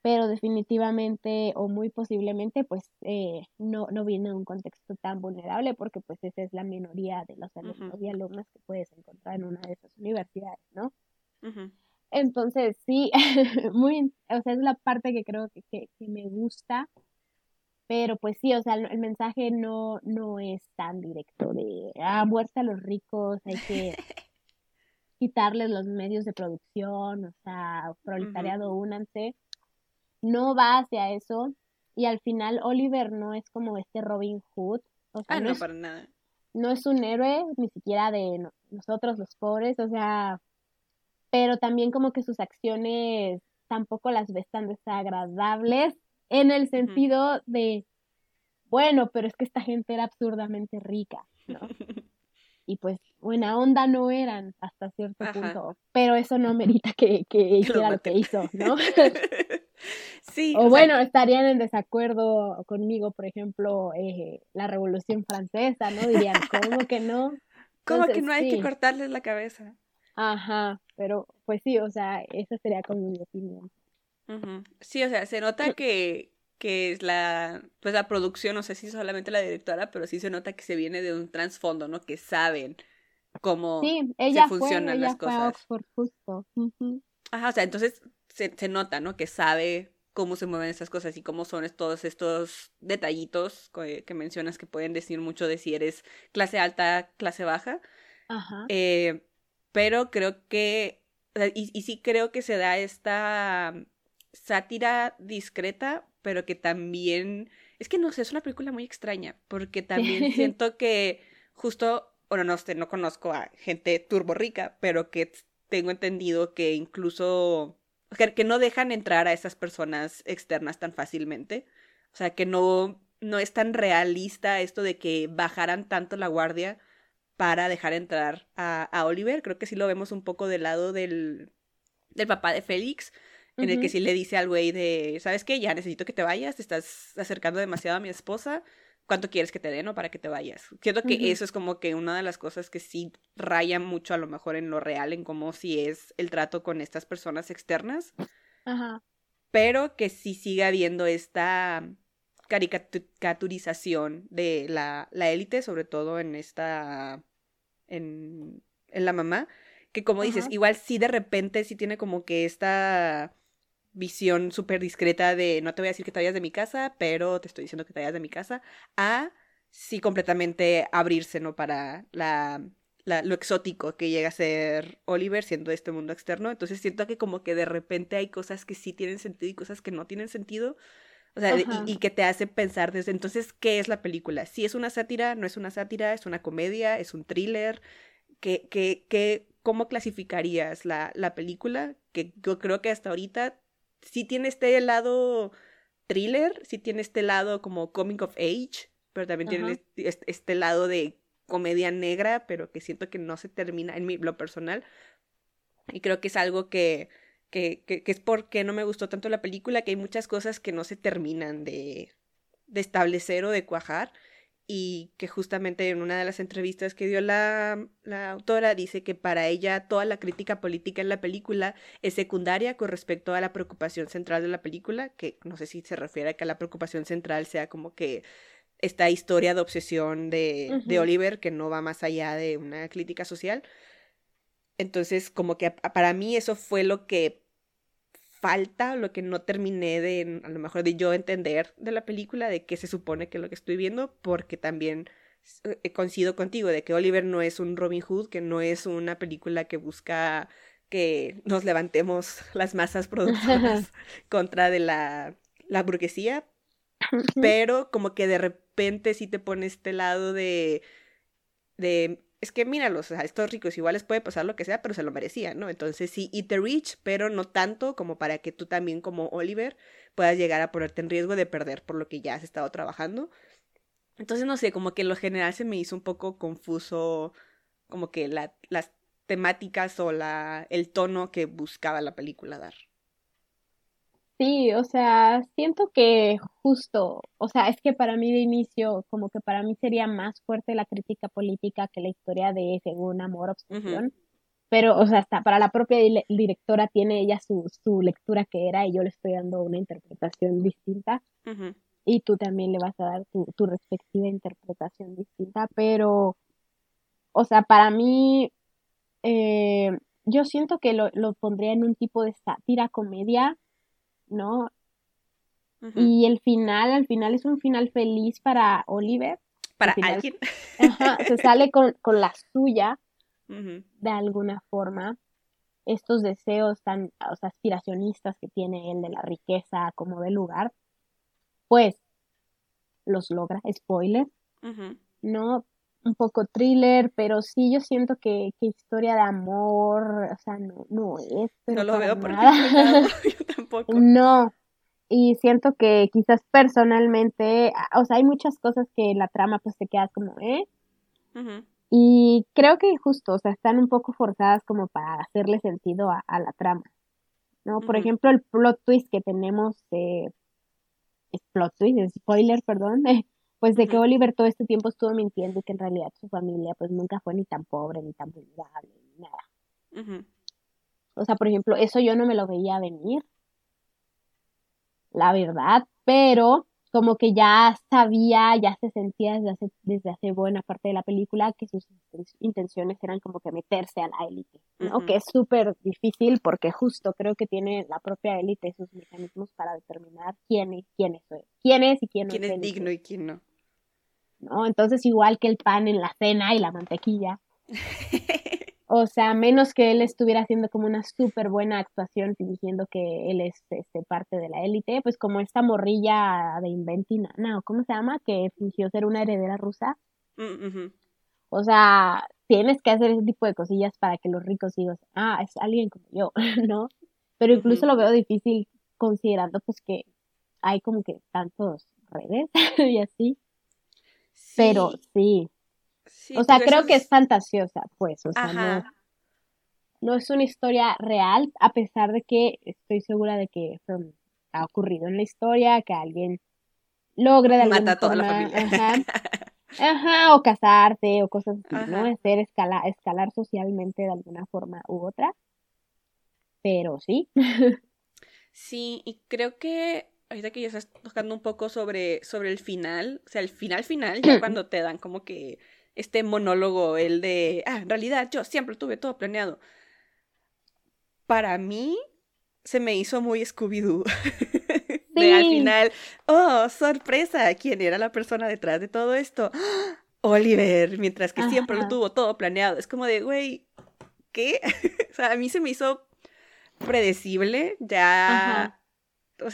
pero definitivamente o muy posiblemente pues eh, no, no viene de un contexto tan vulnerable porque pues esa es la minoría de los alumnos y alumnas que puedes encontrar en una de esas universidades, ¿no? Entonces sí, muy, o sea, es la parte que creo que, que, me gusta, pero pues sí, o sea, el, mensaje no, no es tan directo de, ah, muerte a los ricos, hay que quitarles los medios de producción, o sea, proletariado, únanse no va hacia eso y al final Oliver no es como este Robin Hood. O sea, ah, no, para nada. No es un héroe, ni siquiera de nosotros los pobres, o sea, pero también como que sus acciones tampoco las ves tan desagradables en el sentido de, bueno, pero es que esta gente era absurdamente rica, ¿no? y pues buena onda no eran hasta cierto punto, pero eso no merita que, que hiciera lo que hizo, ¿no? Sí. O, bueno, estarían en desacuerdo conmigo, por ejemplo, eh, la Revolución Francesa, ¿no? Dirían, ¿cómo que no? ¿Cómo que no hay que cortarles la cabeza? Ajá, pero pues sí, o sea, esa sería como mi opinión. Sí, o sea, se nota que, que es la, pues la producción, no sé si solamente la directora, pero sí se nota que se viene de un trasfondo, ¿no? Que saben cómo sí, ella funcionan las cosas. Oxford, justo. Ajá, o sea, entonces se, se nota, ¿no? Que sabe cómo se mueven esas cosas y cómo son todos estos detallitos que, mencionas que pueden decir mucho de si eres clase alta, clase baja. Ajá. Eh, pero creo que, y, y, sí creo que se da esta sátira discreta, pero que también, es que no sé, es una película muy extraña, porque también siento que justo, bueno, no sé, no conozco a gente turbo rica, pero que tengo entendido que incluso que no dejan entrar a esas personas externas tan fácilmente. O sea, que no, no es tan realista esto de que bajaran tanto la guardia para dejar entrar a, a Oliver. Creo que sí lo vemos un poco del lado del, del papá de Félix, en el que sí le dice al güey de, ¿sabes qué? Ya necesito que te vayas, te estás acercando demasiado a mi esposa cuánto quieres que te den o para que te vayas. Siento que eso es como que una de las cosas que sí raya mucho a lo mejor en lo real, en cómo si es el trato con estas personas externas. Ajá. Pero que sí siga habiendo esta caricaturización de la, la élite, sobre todo en esta, en, en la mamá, que como dices, igual sí de repente sí tiene como que esta visión súper discreta de no te voy a decir que te vayas de mi casa, pero te estoy diciendo que te vayas de mi casa, a sí completamente abrirse, ¿no? Para la, lo exótico que llega a ser Oliver siendo este mundo externo. Entonces siento que como que de repente hay cosas que sí tienen sentido y cosas que no tienen sentido. O sea, y, y, que te hace pensar desde entonces, ¿qué es la película? Si es una sátira, no es una sátira, es una comedia, es un thriller. ¿Qué, qué, qué, ¿Cómo clasificarías la, la película? Que yo creo que hasta ahorita sí tiene este lado thriller, sí tiene este lado como coming of age, pero también tiene este, este, lado de comedia negra, pero que siento que no se termina en mi, lo personal. Y creo que es algo que, que, que, que es porque no me gustó tanto la película, que hay muchas cosas que no se terminan de, de establecer o de cuajar y que justamente en una de las entrevistas que dio la, la, autora dice que para ella toda la crítica política en la película es secundaria con respecto a la preocupación central de la película, que no sé si se refiere a que la preocupación central sea como que esta historia de obsesión de, de Oliver que no va más allá de una crítica social. Entonces, como que para mí eso fue lo que falta, lo que no terminé de, a lo mejor de yo entender de la película, de qué se supone que es lo que estoy viendo, porque también eh, coincido contigo de que Oliver no es un Robin Hood, que no es una película que busca que nos levantemos las masas productoras contra de la, la burguesía, pero como que de repente sí te pone este lado de, de es que míralos, o estos ricos igual les puede pasar lo que sea, pero se lo merecían, ¿no? Entonces sí, eat the rich, pero no tanto como para que tú también como Oliver puedas llegar a ponerte en riesgo de perder por lo que ya has estado trabajando. Entonces, no sé, como que en lo general se me hizo un poco confuso como que la, las temáticas o la, el tono que buscaba la película dar. Sí, o sea, siento que justo, o sea, es que para mí de inicio, como que para mí sería más fuerte la crítica política que la historia de según amor, obsesión. Pero, o sea, hasta para la propia directora tiene ella su, su lectura que era y yo le estoy dando una interpretación distinta. Y tú también le vas a dar tu, tu respectiva interpretación distinta. Pero, o sea, para mí, eh, yo siento que lo, lo pondría en un tipo de sátira comedia ¿no? Y el final, al final es un final feliz para Oliver. Para alguien. se sale con, la suya, de alguna forma. Estos deseos tan aspiracionistas que tiene él de la riqueza como del lugar, pues los logra, spoiler, ¿no? Un poco thriller, pero sí yo siento que, que historia de amor, o sea, no, no es. no lo veo porque yo tampoco. No, y siento que quizás personalmente, o sea, hay muchas cosas que la trama pues te quedas como, ¿eh? Y creo que justo, o sea, están un poco forzadas como para hacerle sentido a, la trama, ¿no? Por ejemplo, el plot twist que tenemos, de es plot twist, spoiler, perdón, pues de que Oliver todo este tiempo estuvo mintiendo y que en realidad su familia pues nunca fue ni tan pobre, ni tan vulnerable, ni nada. O sea, por ejemplo, eso yo no me lo veía venir, la verdad, pero como que ya sabía, ya se sentía desde hace, desde hace buena parte de la película que sus intenciones eran como que meterse a la élite, ¿no? Que es súper difícil porque justo creo que tiene la propia élite sus mecanismos para determinar quién es, quién es, quién es y quién, ¿Quién es digno y quién no. ¿No? Entonces, igual que el pan en la cena y la mantequilla. o sea, menos que él estuviera haciendo como una súper buena actuación fingiendo que él es este, parte de la élite, pues como esta morrilla de Inventina, no, ¿cómo se llama? Que fingió ser una heredera rusa. Mm, o sea, tienes que hacer ese tipo de cosillas para que los ricos digan, ah, es alguien como yo, ¿no? Pero incluso lo veo difícil considerando pues que hay como que tantos redes y así. Pero sí. o sea, creo que es fantasiosa, pues. O sea, no, no, es una historia real, a pesar de que estoy segura de que ha ocurrido en la historia, que alguien logre de alguna Mata a toda la familia. Ajá, o casarse o cosas así, ¿no? Hacer escala, escalar socialmente de alguna forma u otra. Pero sí. Sí, y creo que ahorita que ya estás tocando un poco sobre, sobre el final, o sea, el final final, ya cuando te dan como que este monólogo, el de, ah, en realidad yo siempre tuve todo planeado. Para mí se me hizo muy Scooby-Doo. De al final, oh, sorpresa, ¿quién era la persona detrás de todo esto? Oliver, mientras que siempre lo tuvo todo planeado. Es como de, güey, ¿qué? o sea, a mí se me hizo predecible, ya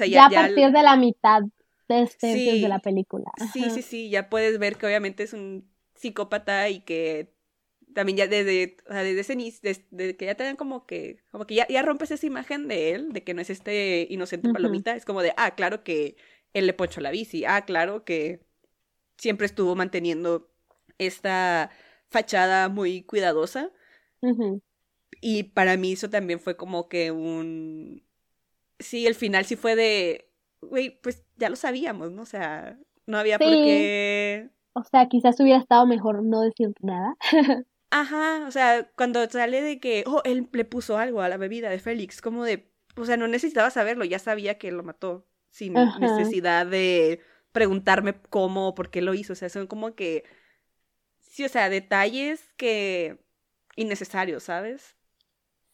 ya, a partir de la mitad de este de la película. Sí, sí, sí, ya puedes ver que obviamente es un psicópata y que también ya desde, o sea, desde ese desde, que ya te dan como que, como que ya, ya rompes esa imagen de él, de que no es este inocente palomita, es como de, ah, claro que él le ponchó la bici, ah, claro que siempre estuvo manteniendo esta fachada muy cuidadosa. Y para mí eso también fue como que un... Sí, el final sí fue de... Güey, pues ya lo sabíamos, ¿no? O sea, no había por qué... O sea, quizás hubiera estado mejor no decir nada. Ajá, o sea, cuando sale de que, oh, él le puso algo a la bebida de Félix, como de, o sea, no necesitaba saberlo, ya sabía que lo mató, sin necesidad de preguntarme cómo o por qué lo hizo, o sea, son como que, sí, o sea, detalles que innecesarios, ¿sabes?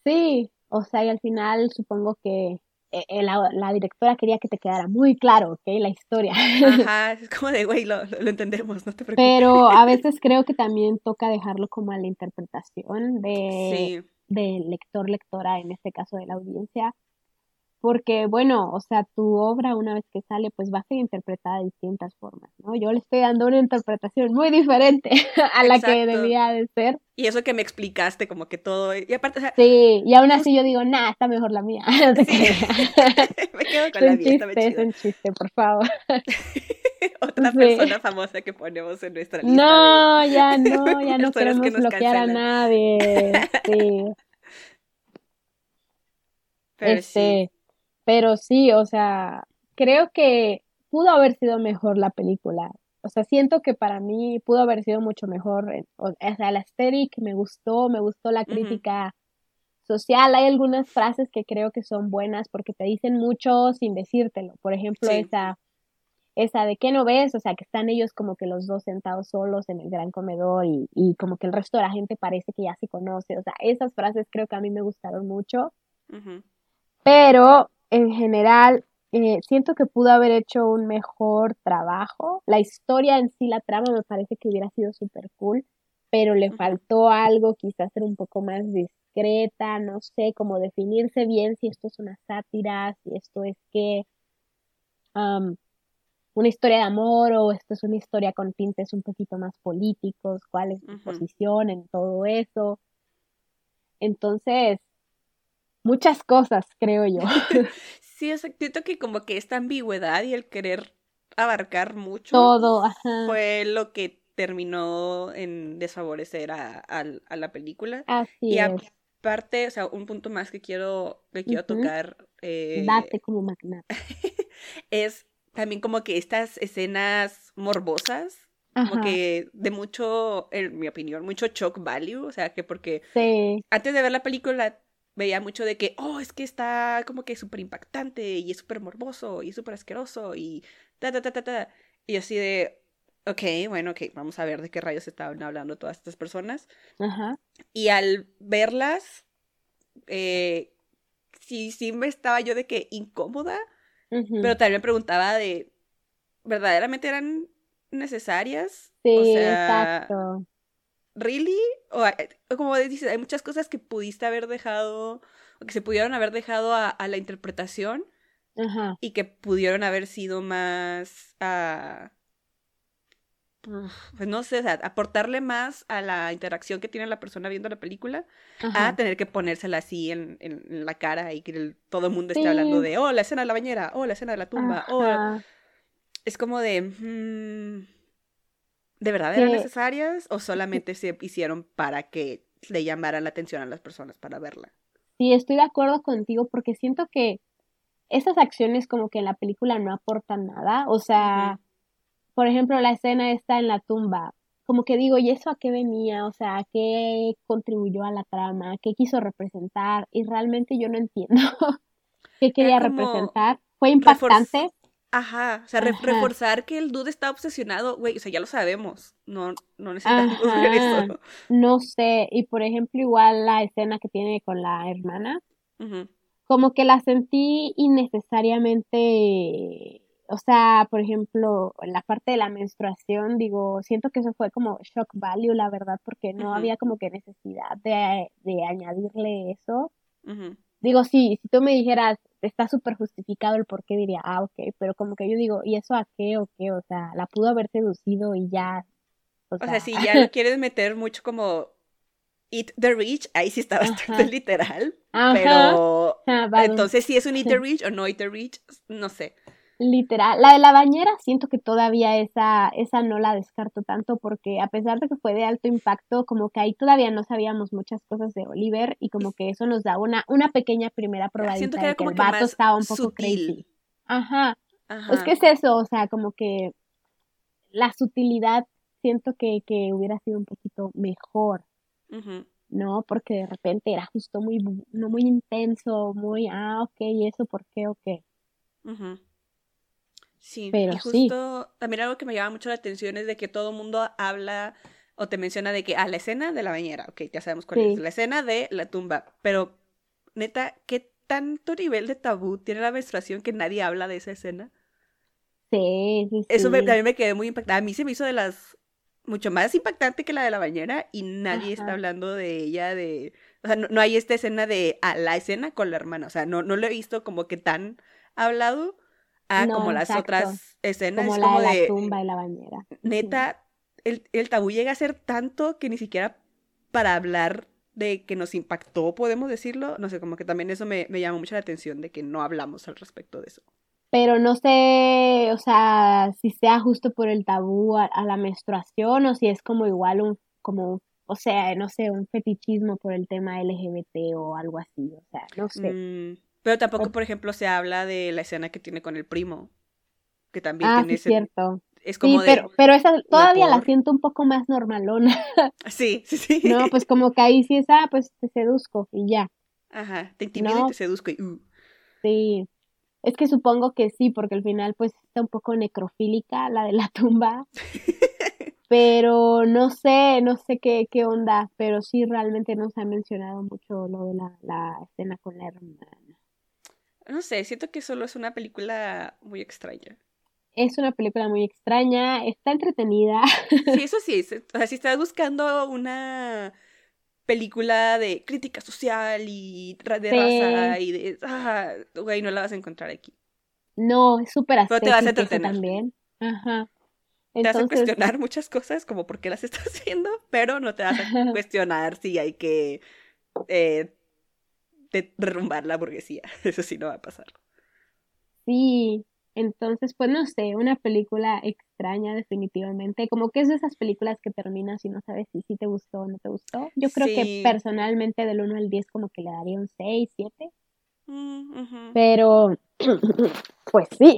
Sí, o sea, y al final supongo que eh, eh, la, directora quería que te quedara muy claro, ¿ok? La historia. Ajá, es como de, güey, lo, entendemos, no te preocupes. Pero a veces creo que también toca dejarlo como a la interpretación de, de lector, lectora, en este caso de la audiencia porque bueno, o sea, tu obra una vez que sale pues va a ser interpretada de distintas formas, ¿no? Yo le estoy dando una interpretación muy diferente a la que debía de ser. Y eso que me explicaste, como que todo, y aparte, Sí, y aún así yo digo, nah, está mejor la mía. me quedo con la mía, está Es un chiste, por favor. Otra persona famosa que ponemos en nuestra lista. No, ya no, ya no queremos bloquear a nadie. Sí. Pero este, pero sí, o sea, creo que pudo haber sido mejor la película. O sea, siento que para mí pudo haber sido mucho mejor. Eh, o, sea, la aesthetic me gustó, me gustó la crítica social. Hay algunas frases que creo que son buenas porque te dicen mucho sin decírtelo. Por ejemplo, esa esa de qué no ves, o sea, que están ellos como que los dos sentados solos en el gran comedor y, y como que el resto de la gente parece que ya se conoce, o sea, esas frases creo que a mí me gustaron mucho, pero en general eh, siento que pudo haber hecho un mejor trabajo. La historia en sí, la trama me parece que hubiera sido súper cool, pero le faltó algo, quizás ser un poco más discreta, no sé, cómo definirse bien si esto es una sátira, si esto es que una historia de amor o esto es una historia con tintes un poquito más políticos, cuál es su posición en todo eso. Entonces, muchas cosas, creo yo. sí, o sea, siento que como que esta ambigüedad y el querer abarcar mucho todo fue lo que terminó en desfavorecer a, la película. Así y aparte, o sea, un punto más que quiero, que quiero tocar. Eh, Date como magnate. es también como que estas escenas morbosas como que de mucho, en mi opinión, mucho shock value, o sea, que porque antes de ver la película veía mucho de que, oh, es que está como que súper impactante y es súper morboso y súper asqueroso y ta, ta, ta, ta, ta. Y así de, ok, bueno, ok, vamos a ver de qué rayos estaban hablando todas estas personas. Ajá. Y al verlas, eh, sí, sí me estaba yo de que incómoda, pero también me preguntaba de, ¿verdaderamente eran necesarias? Sí, o sea, exacto. ¿Really? Eh, o, como dices, hay muchas cosas que pudiste haber dejado, o que se pudieron haber dejado a, la interpretación y que pudieron haber sido más a... Pues no sé, o sea, aportarle más a la interacción que tiene la persona viendo la película a tener que ponérsela así en, la cara y que todo el mundo esté hablando de, oh, la escena de la bañera, oh, la escena de la tumba, oh. Es como de... Mm, ¿De verdad eran necesarias o solamente se hicieron para que le llamaran la atención a las personas para verla? Sí, estoy de acuerdo contigo porque siento que esas acciones como que en la película no aportan nada. O sea, por ejemplo, la escena está en la tumba. Como que digo, ¿y eso a qué venía? O sea, ¿a qué contribuyó a la trama? ¿Qué quiso representar? Y realmente yo no entiendo qué quería representar. Fue impactante, Ajá, o sea, reforzar que el dude está obsesionado, güey, o sea, ya lo sabemos, no, no necesitamos ver eso. No sé, y por ejemplo, igual la escena que tiene con la hermana, como que la sentí innecesariamente, o sea, por ejemplo, en la parte de la menstruación, digo, siento que eso fue como shock value, la verdad, porque no había como que necesidad de, de añadirle eso. Digo, sí, si tú me dijeras, está súper justificado el por qué, diría, ah, ok, pero como que yo digo, ¿y eso a qué o qué? O sea, la pudo haber seducido y ya. O, sea, si ya lo quieres meter mucho como Eat the Rich, ahí sí está bastante literal. Pero ah, entonces si es un Eat the Rich o no Eat the Rich, no sé. Literal. La de la bañera, siento que todavía esa, esa no la descarto tanto porque a pesar de que fue de alto impacto, como que ahí todavía no sabíamos muchas cosas de Oliver y como que eso nos da una, una pequeña primera probadita de que, el vato estaba un poco crazy. Ajá. Es que es eso, o sea, como que la sutilidad siento que, que hubiera sido un poquito mejor. ¿no? Porque de repente era justo muy, no muy intenso, muy, ah, ok, ¿y eso por qué o qué? Sí, Pero y justo también algo que me llama mucho la atención es de que todo el mundo habla o te menciona de que, ah, la escena de la bañera, ok, ya sabemos cuál es, la escena de la tumba, pero neta, ¿qué tanto nivel de tabú tiene la menstruación que nadie habla de esa escena? Sí, sí, Eso me, a mí me quedé muy impactada. A mí se me hizo de las mucho más impactante que la de la bañera y nadie está hablando de ella, de... O sea, no, hay esta escena de a la escena con la hermana, o sea, no, no lo he visto como que tan hablado a como las otras escenas. Como la de la tumba y la bañera. Neta, el, el tabú llega a ser tanto que ni siquiera para hablar de que nos impactó, podemos decirlo, no sé, como que también eso me, me llamó mucho la atención de que no hablamos al respecto de eso pero no sé, o sea, si sea justo por el tabú a, la menstruación o si es como igual un, como, o sea, no sé, un fetichismo por el tema LGBT o algo así, o sea, no sé. Mm, pero tampoco, por ejemplo, se habla de la escena que tiene con el primo, que también ah, tiene sí, cierto. Es como sí, pero, pero esa todavía la siento un poco más normalona. Sí, sí, sí. No, pues como que ahí sí es, ah, pues te seduzco y ya. Ajá, te intimido y te seduzco y... Uh. Sí, es que supongo que sí, porque al final pues está un poco necrofílica la de la tumba. pero no sé, no sé qué, qué onda, pero sí realmente no se ha mencionado mucho lo de la, la escena con la hermana. No sé, siento que solo es una película muy extraña. Es una película muy extraña, está entretenida. Sí, eso sí, o sea, si estás buscando una película de crítica social y de raza y de... Ah, güey, no la vas a encontrar aquí. No, es súper Pero te vas a entretener. también. Ajá. Te vas a cuestionar muchas cosas, como por qué las estás haciendo, pero no te vas a cuestionar si hay que eh, derrumbar la burguesía. Eso sí no va a pasar. Sí, entonces, pues no sé, una película extraña definitivamente, como que es de esas películas que terminas y no sabes si sí te gustó o no te gustó. Yo creo que personalmente del 1 al 10 como que le daría un 6, 7. Mm, Pero, pues sí.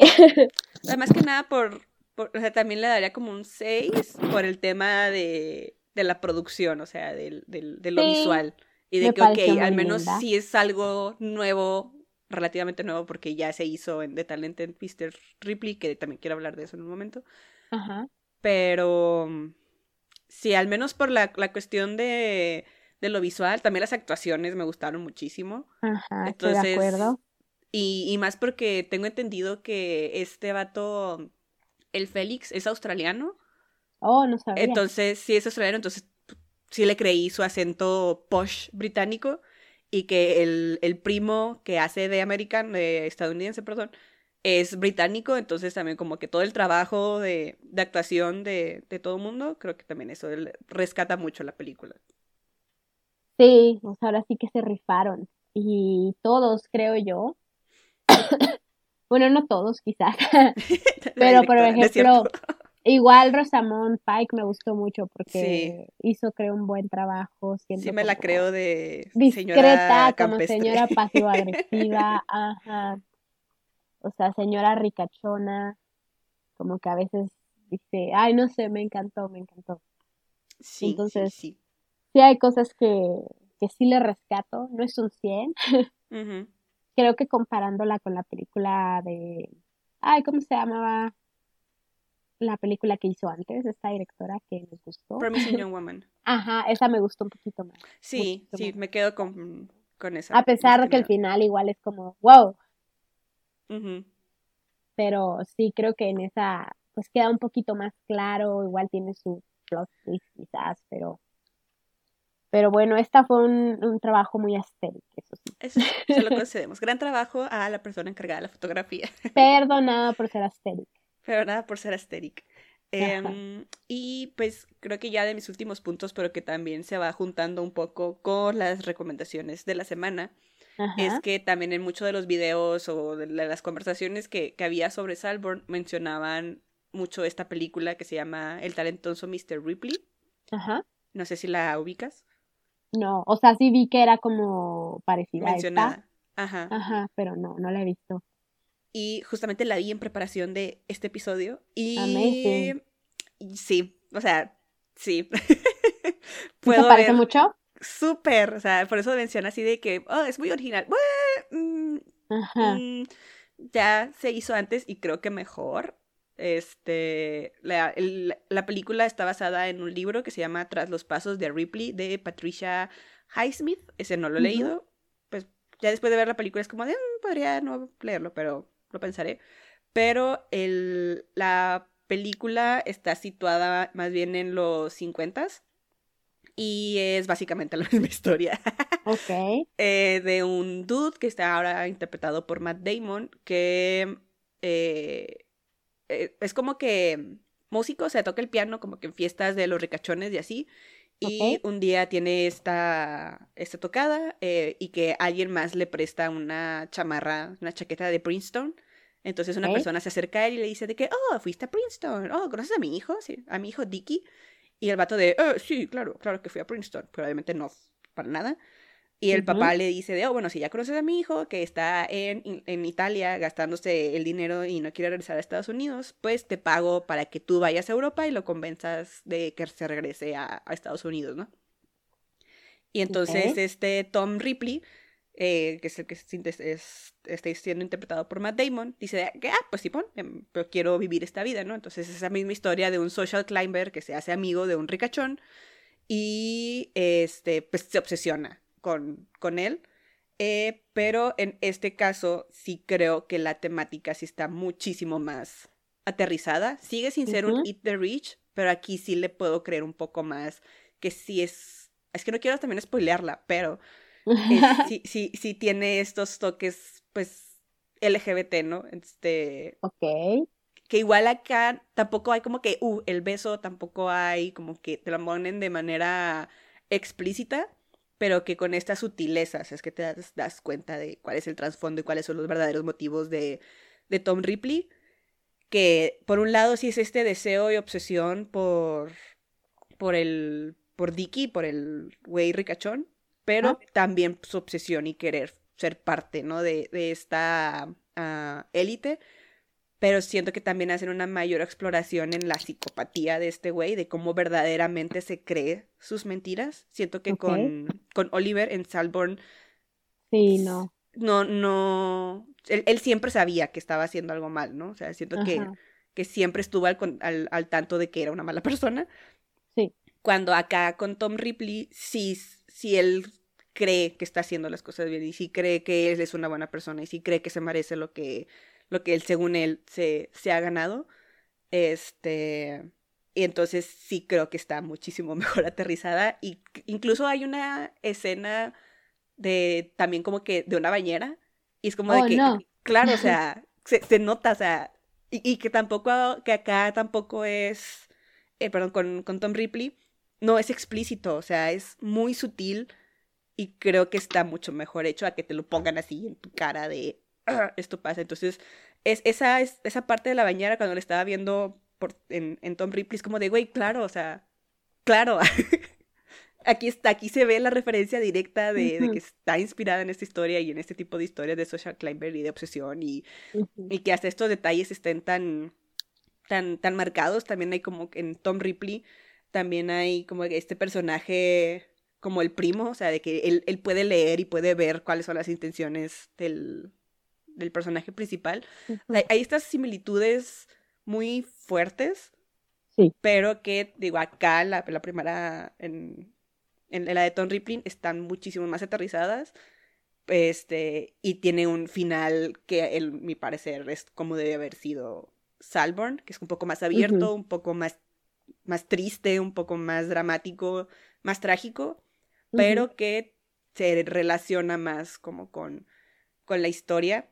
Además que nada por, o sea, también le daría como un 6 por el tema de, de la producción, o sea, del, del, de lo visual. Y de que, ok, al menos si es algo nuevo relativamente nuevo porque ya se hizo en The Talented Mr. Ripley, que también quiero hablar de eso en un momento. Ajá. Pero sí, al menos por la, la cuestión de, de, lo visual, también las actuaciones me gustaron muchísimo. Ajá, Entonces, de acuerdo. Y, y más porque tengo entendido que este vato, el Félix, es australiano. Oh, no sabía. Entonces, sí es australiano, entonces sí le creí su acento posh británico y que el, el primo que hace de American, de estadounidense, perdón, es británico, entonces también como que todo el trabajo de, de actuación de, de todo el mundo, creo que también eso rescata mucho la película. Sí, pues ahora sí que se rifaron. Y todos, creo yo. bueno, no todos, quizás. Pero, por ejemplo, Igual Rosamond Pike me gustó mucho porque hizo, creo, un buen trabajo. Sí, me la creo de discreta, como señora pasivo-agresiva. ajá. O sea, señora ricachona. Como que a veces dice, ay, no sé, me encantó, me encantó. Sí, Entonces, sí, sí. hay cosas que, que sí le rescato. No es un 100. Creo que comparándola con la película de... Ay, ¿cómo se llamaba? La película que hizo antes, esta directora que nos gustó. Promising Young Woman. Ajá, esa me gustó un poquito más. Sí, sí, me quedo con, con esa. A pesar de que el final igual es como, wow. Pero sí, creo que en esa, pues queda un poquito más claro, igual tiene su plot twist quizás, pero... Pero bueno, esta fue un, un trabajo muy estético, eso sí. Eso se lo concedemos. Gran trabajo a la persona encargada de la fotografía. Perdonada por ser estético pero nada por ser asteric. Em, y pues creo que ya de mis últimos puntos, pero que también se va juntando un poco con las recomendaciones de la semana, es que también en muchos de los videos o de las conversaciones que, que había sobre Salborn mencionaban mucho esta película que se llama El talentoso Mr. Ripley. Ajá. No sé si la ubicas. No, o sea, sí vi que era como parecida Mencionada. a esta. Ajá. Ajá, pero no, no la he visto. Y justamente la vi en preparación de este episodio. Y. Sí, o sea, sí. ¿Puedo ¿Te parece mucho? Súper, o sea, por eso menciona así de que, oh, es muy original. Mm, Ajá. Mm, ya se hizo antes y creo que mejor. Este, la, la, película está basada en un libro que se llama Tras los pasos de Ripley de Patricia Highsmith. Ese no lo he leído. Pues ya después de ver la película es como de, mm, podría no leerlo, pero lo pensaré. Pero el, la película está situada más bien en los 50 y es básicamente la misma historia. Ok. Eh, de un dude que está ahora interpretado por Matt Damon que eh, eh, es como que músico, se toca el piano como que en fiestas de los ricachones y así. Y un día tiene esta, esta tocada eh, y que alguien más le presta una chamarra, una chaqueta de Princeton. Entonces una persona se acerca a él y le dice de que, oh, fuiste a Princeton, oh, ¿conoces a mi hijo? Sí, a mi hijo Dicky. Y el vato de, oh, sí, claro, claro que fui a Princeton, pero obviamente no, para nada. Y el papá le dice de, oh, bueno, si ya conoces a mi hijo que está en, en, Italia gastándose el dinero y no quiere regresar a Estados Unidos, pues te pago para que tú vayas a Europa y lo convenzas de que se regrese a, Estados Unidos, ¿no? Y entonces este Tom Ripley, eh, que es el que es, está siendo interpretado por Matt Damon, dice que, ah, pues sí, pon, em, pero quiero vivir esta vida, ¿no? Entonces es esa misma historia de un social climber que se hace amigo de un ricachón y este, pues se obsesiona con, con él. Eh, pero en este caso sí creo que la temática sí está muchísimo más aterrizada. Sigue sin ser un Eat the Rich, pero aquí sí le puedo creer un poco más que sí es... Es que no quiero también spoilearla, pero sí, sí, sí tiene estos toques, pues, LGBT, ¿no? Este... Ok. Que igual acá tampoco hay como que, uh, el beso tampoco hay, como que te lo ponen de manera explícita, pero que con estas sutilezas es que te das, cuenta de cuál es el trasfondo y cuáles son los verdaderos motivos de, de Tom Ripley, que por un lado sí es este deseo y obsesión por, por el, por Dicky, por el güey ricachón, pero también su obsesión y querer ser parte, ¿no? De, de esta ah, élite pero siento que también hacen una mayor exploración en la psicopatía de este güey, de cómo verdaderamente se cree sus mentiras. Siento que con, con Oliver en Salborn. Sí, no. No, no. Él, siempre sabía que estaba haciendo algo mal, ¿no? O sea, siento que, que siempre estuvo al, al, al, tanto de que era una mala persona. Sí. Cuando acá con Tom Ripley, sí, sí él cree que está haciendo las cosas bien y sí cree que él es una buena persona y sí cree que se merece lo que lo que él, según él, se, se ha ganado. Este, y entonces sí creo que está muchísimo mejor aterrizada. Y incluso hay una escena de también como que de una bañera. Y es como de oh, que, claro, o sea, se, nota, o sea, y, que tampoco, que acá tampoco es, eh, perdón, con, con Tom Ripley, no es explícito, o sea, es muy sutil y creo que está mucho mejor hecho a que te lo pongan así en tu cara de, esto pasa. Entonces, es, esa, es, esa parte de la bañera cuando le estaba viendo por, en, en Tom Ripley es como de, güey, claro, o sea, claro. aquí está, aquí se ve la referencia directa de, de, que está inspirada en esta historia y en este tipo de historias de social climber y de obsesión y, y que hasta estos detalles estén tan, tan, tan marcados. También hay como en Tom Ripley, también hay como este personaje como el primo, o sea, de que él, él puede leer y puede ver cuáles son las intenciones del, del personaje principal. hay, estas similitudes muy fuertes, sí. pero que, digo, acá, la, la primera, en, en, la de Tom Ripley, están muchísimo más aterrizadas. Este, y tiene un final que, en mi parecer, es como debe haber sido Salborn, que es un poco más abierto, un poco más, más triste, un poco más dramático, más trágico, pero que se relaciona más como con, con la historia.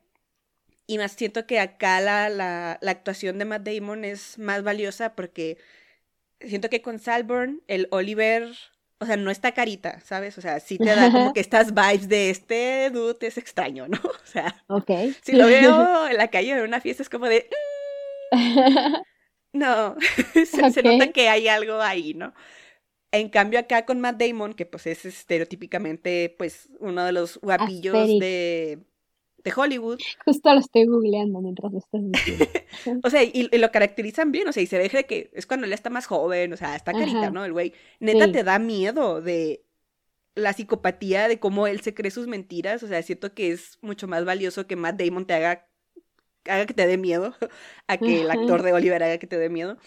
Y más siento que acá la, la, la, actuación de Matt Damon es más valiosa porque siento que con Salborn, el Oliver o sea, no está carita, ¿sabes? O sea, sí te da como que estas vibes de este dude es extraño, ¿no? O sea, okay. si lo veo en la calle en una fiesta es como de... No, se, nota que hay algo ahí, ¿no? En cambio acá con Matt Damon, que pues es estereotípicamente pues uno de los guapillos de, de Hollywood. Justo lo estoy googleando mientras lo estás diciendo. o sea, y, lo caracterizan bien, o sea, y se ve que es cuando él está más joven, o sea, está carita, ¿no? El güey, neta te da miedo de la psicopatía, de cómo él se cree sus mentiras, o sea, siento que es mucho más valioso que Matt Damon te haga, haga que te dé miedo, a que el actor de Oliver haga que te dé miedo.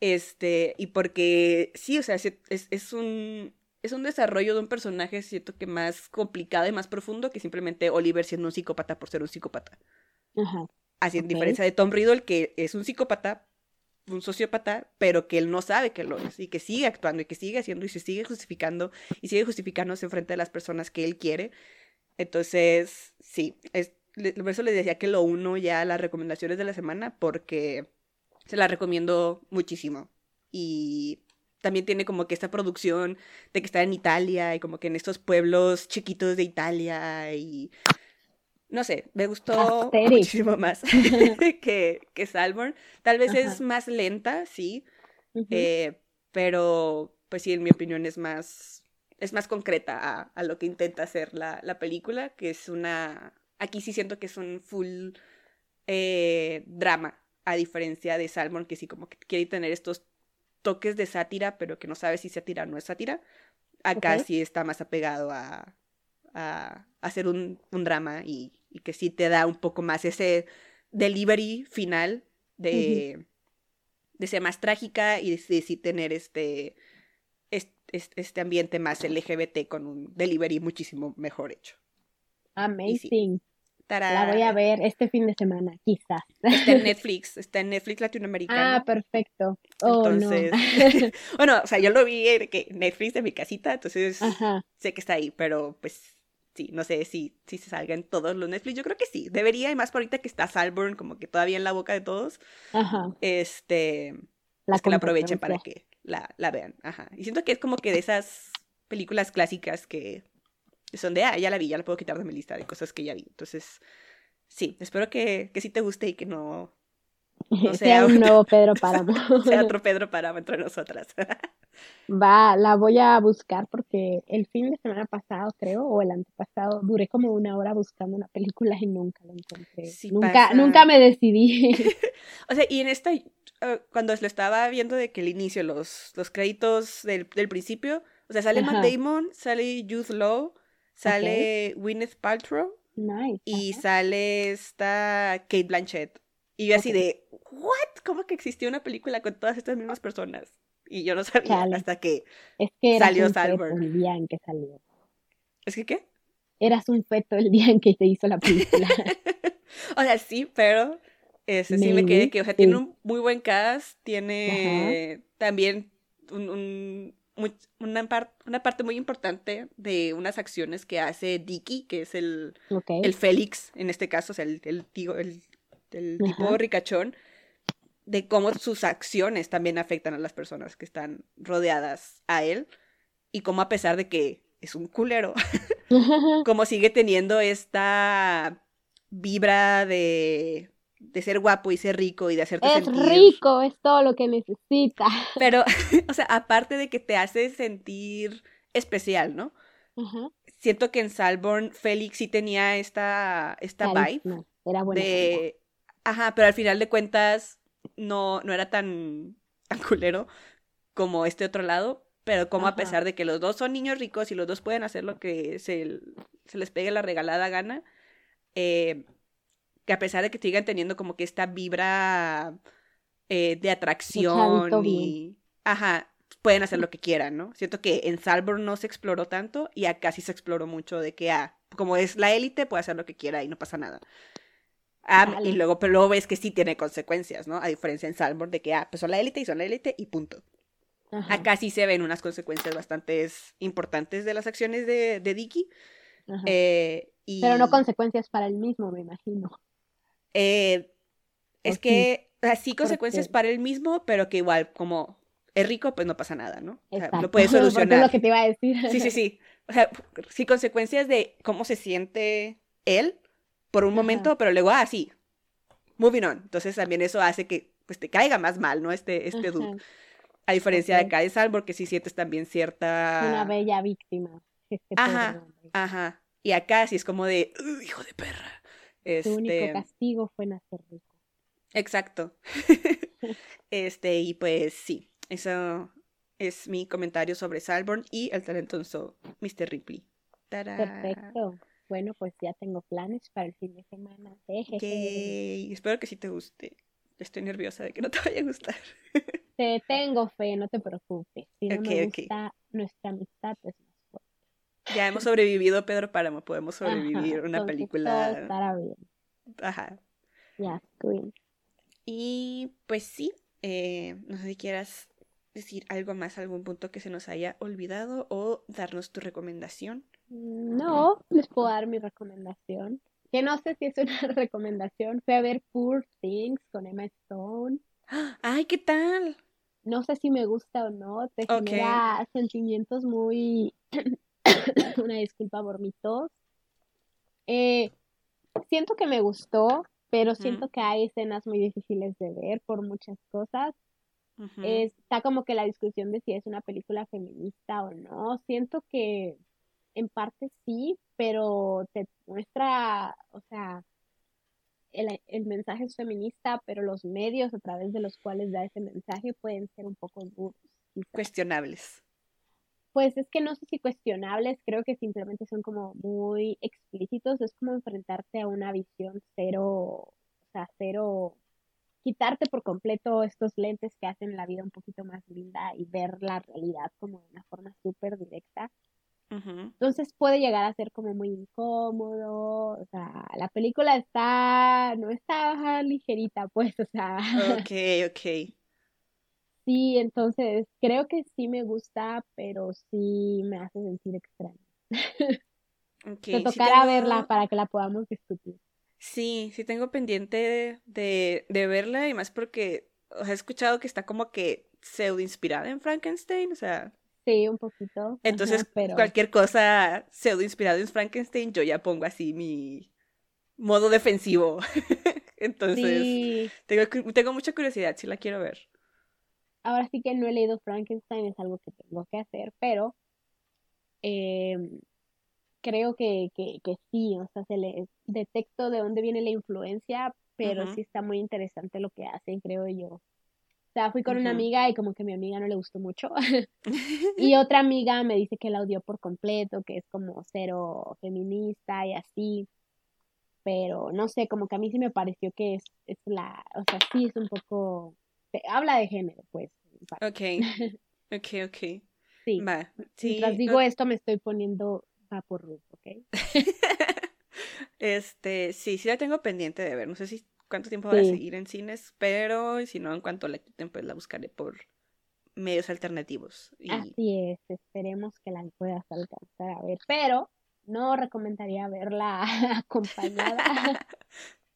Este, y porque sí, o sea, es, es un es un desarrollo de un personaje, siento que más complicado y más profundo que simplemente Oliver siendo un psicópata por ser un psicópata. Ajá. Así, en diferencia de Tom Riddle, que es un psicópata, un sociópata, pero que él no sabe que lo es y que sigue actuando y que sigue haciendo y se sigue justificando y sigue justificándose frente de las personas que él quiere. Entonces, sí, es, por eso les decía que lo uno ya a las recomendaciones de la semana porque se la recomiendo muchísimo. Y también tiene como que esta producción de que está en Italia y como que en estos pueblos chiquitos de Italia y no sé, me gustó muchísimo más que, que. Tal vez es más lenta, sí, eh, pero pues sí, en mi opinión es más, es más concreta a, a lo que intenta hacer la, la, película, que es una, aquí sí siento que es un full eh, drama, a diferencia de Salmon, que sí como que quiere tener estos toques de sátira, pero que no sabe si sátira o no es sátira. Acá sí está más apegado a, a, hacer un, un drama y, y, que sí te da un poco más ese delivery final de, de ser más trágica y de, sí tener este, este, este, ambiente más LGBT con un delivery muchísimo mejor hecho. Amazing. La voy a ver este fin de semana, quizás. Está en Netflix, está en Netflix latinoamericano. Ah, perfecto. Oh, entonces, bueno, o sea, yo lo vi en Netflix de mi casita, entonces sé que está ahí, pero pues sí, no sé si, si se salga en todos los Netflix. Yo creo que sí, debería, y más por ahorita que está Salburn como que todavía en la boca de todos. Ajá. Este, la que la aprovechen para que la, la vean. Ajá. Y siento que es como que de esas películas clásicas que son de, ah, ya la vi, ya la puedo quitar de mi lista de cosas que ya vi. Entonces, sí, espero que, que sí te guste y que no, sea, un nuevo Pedro Páramo. sea otro Pedro Páramo entre nosotras. Va, la voy a buscar porque el fin de semana pasado, creo, o el antepasado, duré como una hora buscando una película y nunca la encontré. nunca, nunca me decidí. o sea, y en esta, uh, cuando lo estaba viendo de que el inicio, los, los créditos del, del principio, o sea, sale Matt Damon, sale Youth Law, Sale Gwyneth Paltrow. Y sale esta Kate Blanchett. Y yo así de, ¿what? ¿Cómo que existió una película con todas estas mismas personas? Y yo no sabía hasta que, es que salió Salburn. el día en que salió. ¿Es que qué? Eras un feto el día en que se hizo la película. o sea, sí, pero ese sí me quedé que, o sea, tiene un muy buen cast, tiene también un una, una parte muy importante de unas acciones que hace Dicky, que es el, el Félix, en este caso, o sea, el, el, tío, el, tipo ricachón, de cómo sus acciones también afectan a las personas que están rodeadas a él y cómo a pesar de que es un culero, como sigue teniendo esta vibra de de ser guapo y ser rico y de hacerte es rico, es todo lo que necesita. Pero, o sea, aparte de que te hace sentir especial, ¿no? Siento que en Salborn Félix sí tenía esta, esta vibe. era buena. De... Ajá, pero al final de cuentas no, no era tan, tan culero como este otro lado. Pero como a pesar de que los dos son niños ricos y los dos pueden hacer lo que se, se les pegue la regalada gana, eh, que a pesar de que sigan teniendo como que esta vibra eh, de atracción y... Ajá, pueden hacer lo que quieran, ¿no? Siento que en Salborn no se exploró tanto y acá sí se exploró mucho de que, ah, como es la élite, puede hacer lo que quiera y no pasa nada. Ah, y luego, pero luego ves que sí tiene consecuencias, ¿no? A diferencia en Salborn de que, ah, pues son la élite y son la élite y punto. Acá sí se ven unas consecuencias bastante importantes de las acciones de, de Dicky. Eh, pero no consecuencias para él mismo, me imagino. Eh, es que así consecuencias para él mismo, pero que igual como es rico, pues no pasa nada, ¿no? O sea, lo puedes solucionar. es lo que te iba a decir. Sí, sí, sí. O sea, sí, consecuencias de cómo se siente él por un momento, pero luego, ah, sí, moving on. Entonces también eso hace que pues te caiga más mal, ¿no? Este, este dude. A diferencia de acá de Salvor, que sí sientes también cierta... Una bella víctima. Este ajá, ajá. Y acá sí es como de, hijo de perra. Este... Su único castigo fue nacer rico. Exacto. este, y pues sí, eso es mi comentario sobre Salborn y el talentoso Mr. Ripley. Perfecto. Bueno, pues ya tengo planes para el fin de semana. Okay. Espero que sí te guste. Estoy nerviosa de que no te vaya a gustar. Te tengo fe, no te preocupes. Si no me gusta, nuestra amistad es más fuerte. Ya hemos sobrevivido, Pedro Páramo. Podemos sobrevivir una película. Estará bien. Ajá. Ya, yeah, Y pues sí, eh, no sé si quieras decir algo más, algún punto que se nos haya olvidado o darnos tu recomendación. No, les puedo dar mi recomendación. Que no sé si es una recomendación. Fui a ver Poor Things con Emma Stone. ¡Ay, qué tal! No sé si me gusta o no. Te genera sentimientos muy. una disculpa por mi tos. Eh, siento que me gustó, pero siento que hay escenas muy difíciles de ver por muchas cosas está como que la discusión de si es una película feminista o no. Siento que en parte sí, pero te muestra, o sea, el, el, mensaje es feminista, pero los medios a través de los cuales da ese mensaje pueden ser un poco duros. Cuestionables. Pues es que no sé si cuestionables, creo que simplemente son como muy explícitos, es como enfrentarte a una visión cero, o sea, cero quitarte por completo estos lentes que hacen la vida un poquito más linda y ver la realidad como de una forma súper directa. Entonces puede llegar a ser como muy incómodo, o sea, la película está, no está ligerita, pues, o sea. Ok, ok. Sí, entonces creo que sí me gusta, pero sí me hace sentir extraño. Okay, Te tocará verla para que la podamos discutir. Sí, sí tengo pendiente de, de, verla y más porque he escuchado que está como que pseudo inspirada en Frankenstein, o sea. Sí, un poquito. Entonces, cualquier cosa pseudo inspirada en Frankenstein, yo ya pongo así mi modo defensivo. Entonces, tengo, tengo mucha curiosidad, si la quiero ver. Ahora sí que no he leído Frankenstein, es algo que tengo que hacer, pero eh, creo que, que, que sí, o sea, se le detecto de dónde viene la influencia, pero sí está muy interesante lo que hacen, creo yo. O sea, fui con una amiga y como que a mi amiga no le gustó mucho. y otra amiga me dice que la odió por completo, que es como cero feminista y así. Pero no sé, como que a mí sí me pareció que es, es la, o sea, sí es un poco, habla de género, pues. Ok, ok, ok. Sí. Mientras digo esto me estoy poniendo va por Ruth, ¿ok? este, sí, sí la tengo pendiente de ver. No sé si cuánto tiempo va a seguir en cines, pero si no, en cuanto la quiten, pues la buscaré por medios alternativos. Así es, esperemos que la puedas alcanzar a ver, pero no recomendaría verla acompañada.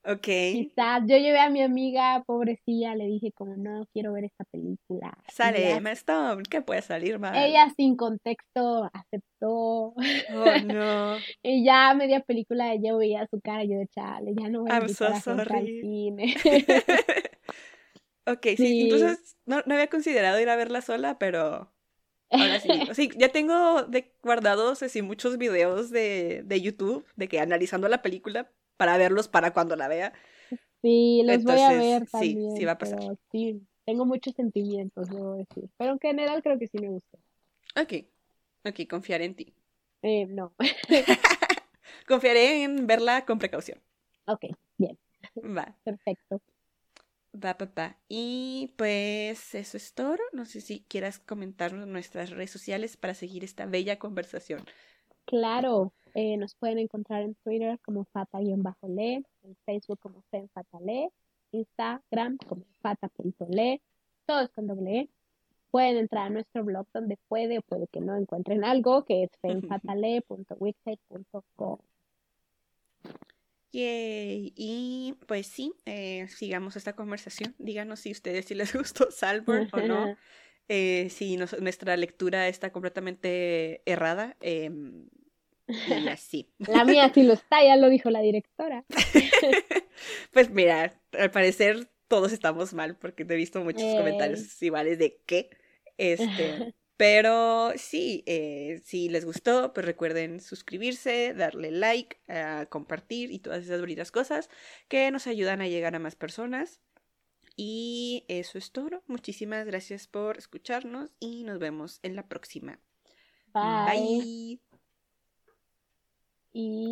Ok. Quizás yo llevé a mi amiga, pobrecilla, le dije como no quiero ver esta película. Sale Emma Stone, ¿qué puede salir mal? Ella sin contexto aceptó. Oh no. y ya media película ella veía su cara yo de chale, ya no voy a I'm so sorry. cine. ok, sí, entonces no, no había considerado ir a verla sola, pero Ahora sí. sí, ya tengo de guardados así muchos videos de, de YouTube de que analizando la película para verlos para cuando la vea. Sí, los voy a ver también. Sí, sí va a pasar. Sí, tengo muchos sentimientos, debo decir. Pero en general creo que sí me gusta. Ok, ok, confiaré en ti. Eh, no. Confiaré en verla con precaución. Ok, bien. Va. Perfecto. Va, papá. Y pues eso es todo. No sé si quieras comentarnos nuestras redes sociales para seguir esta bella conversación. Claro, eh, nos pueden encontrar en Twitter como fata-le, en Facebook como FemFatale, Instagram como fata.le, todo es con doble E. Pueden entrar a nuestro blog donde puede o puede que no encuentren algo, que es femfatale.wixsite.com. Yay. Y pues sí, eh, sigamos esta conversación. Díganos si ustedes si les gustó Salburn o no. Eh, si nuestra lectura está completamente errada. Em, y así. La mía sí lo está, ya lo dijo la directora. pues mira, al parecer todos estamos mal porque te he visto muchos comentarios iguales de qué. Este, pero sí, eh, si les gustó, pues recuerden suscribirse, darle like, compartir y todas esas bonitas cosas que nos ayudan a llegar a más personas. Y eso es todo. Muchísimas gracias por escucharnos y nos vemos en la próxima. Bye. Bye. Y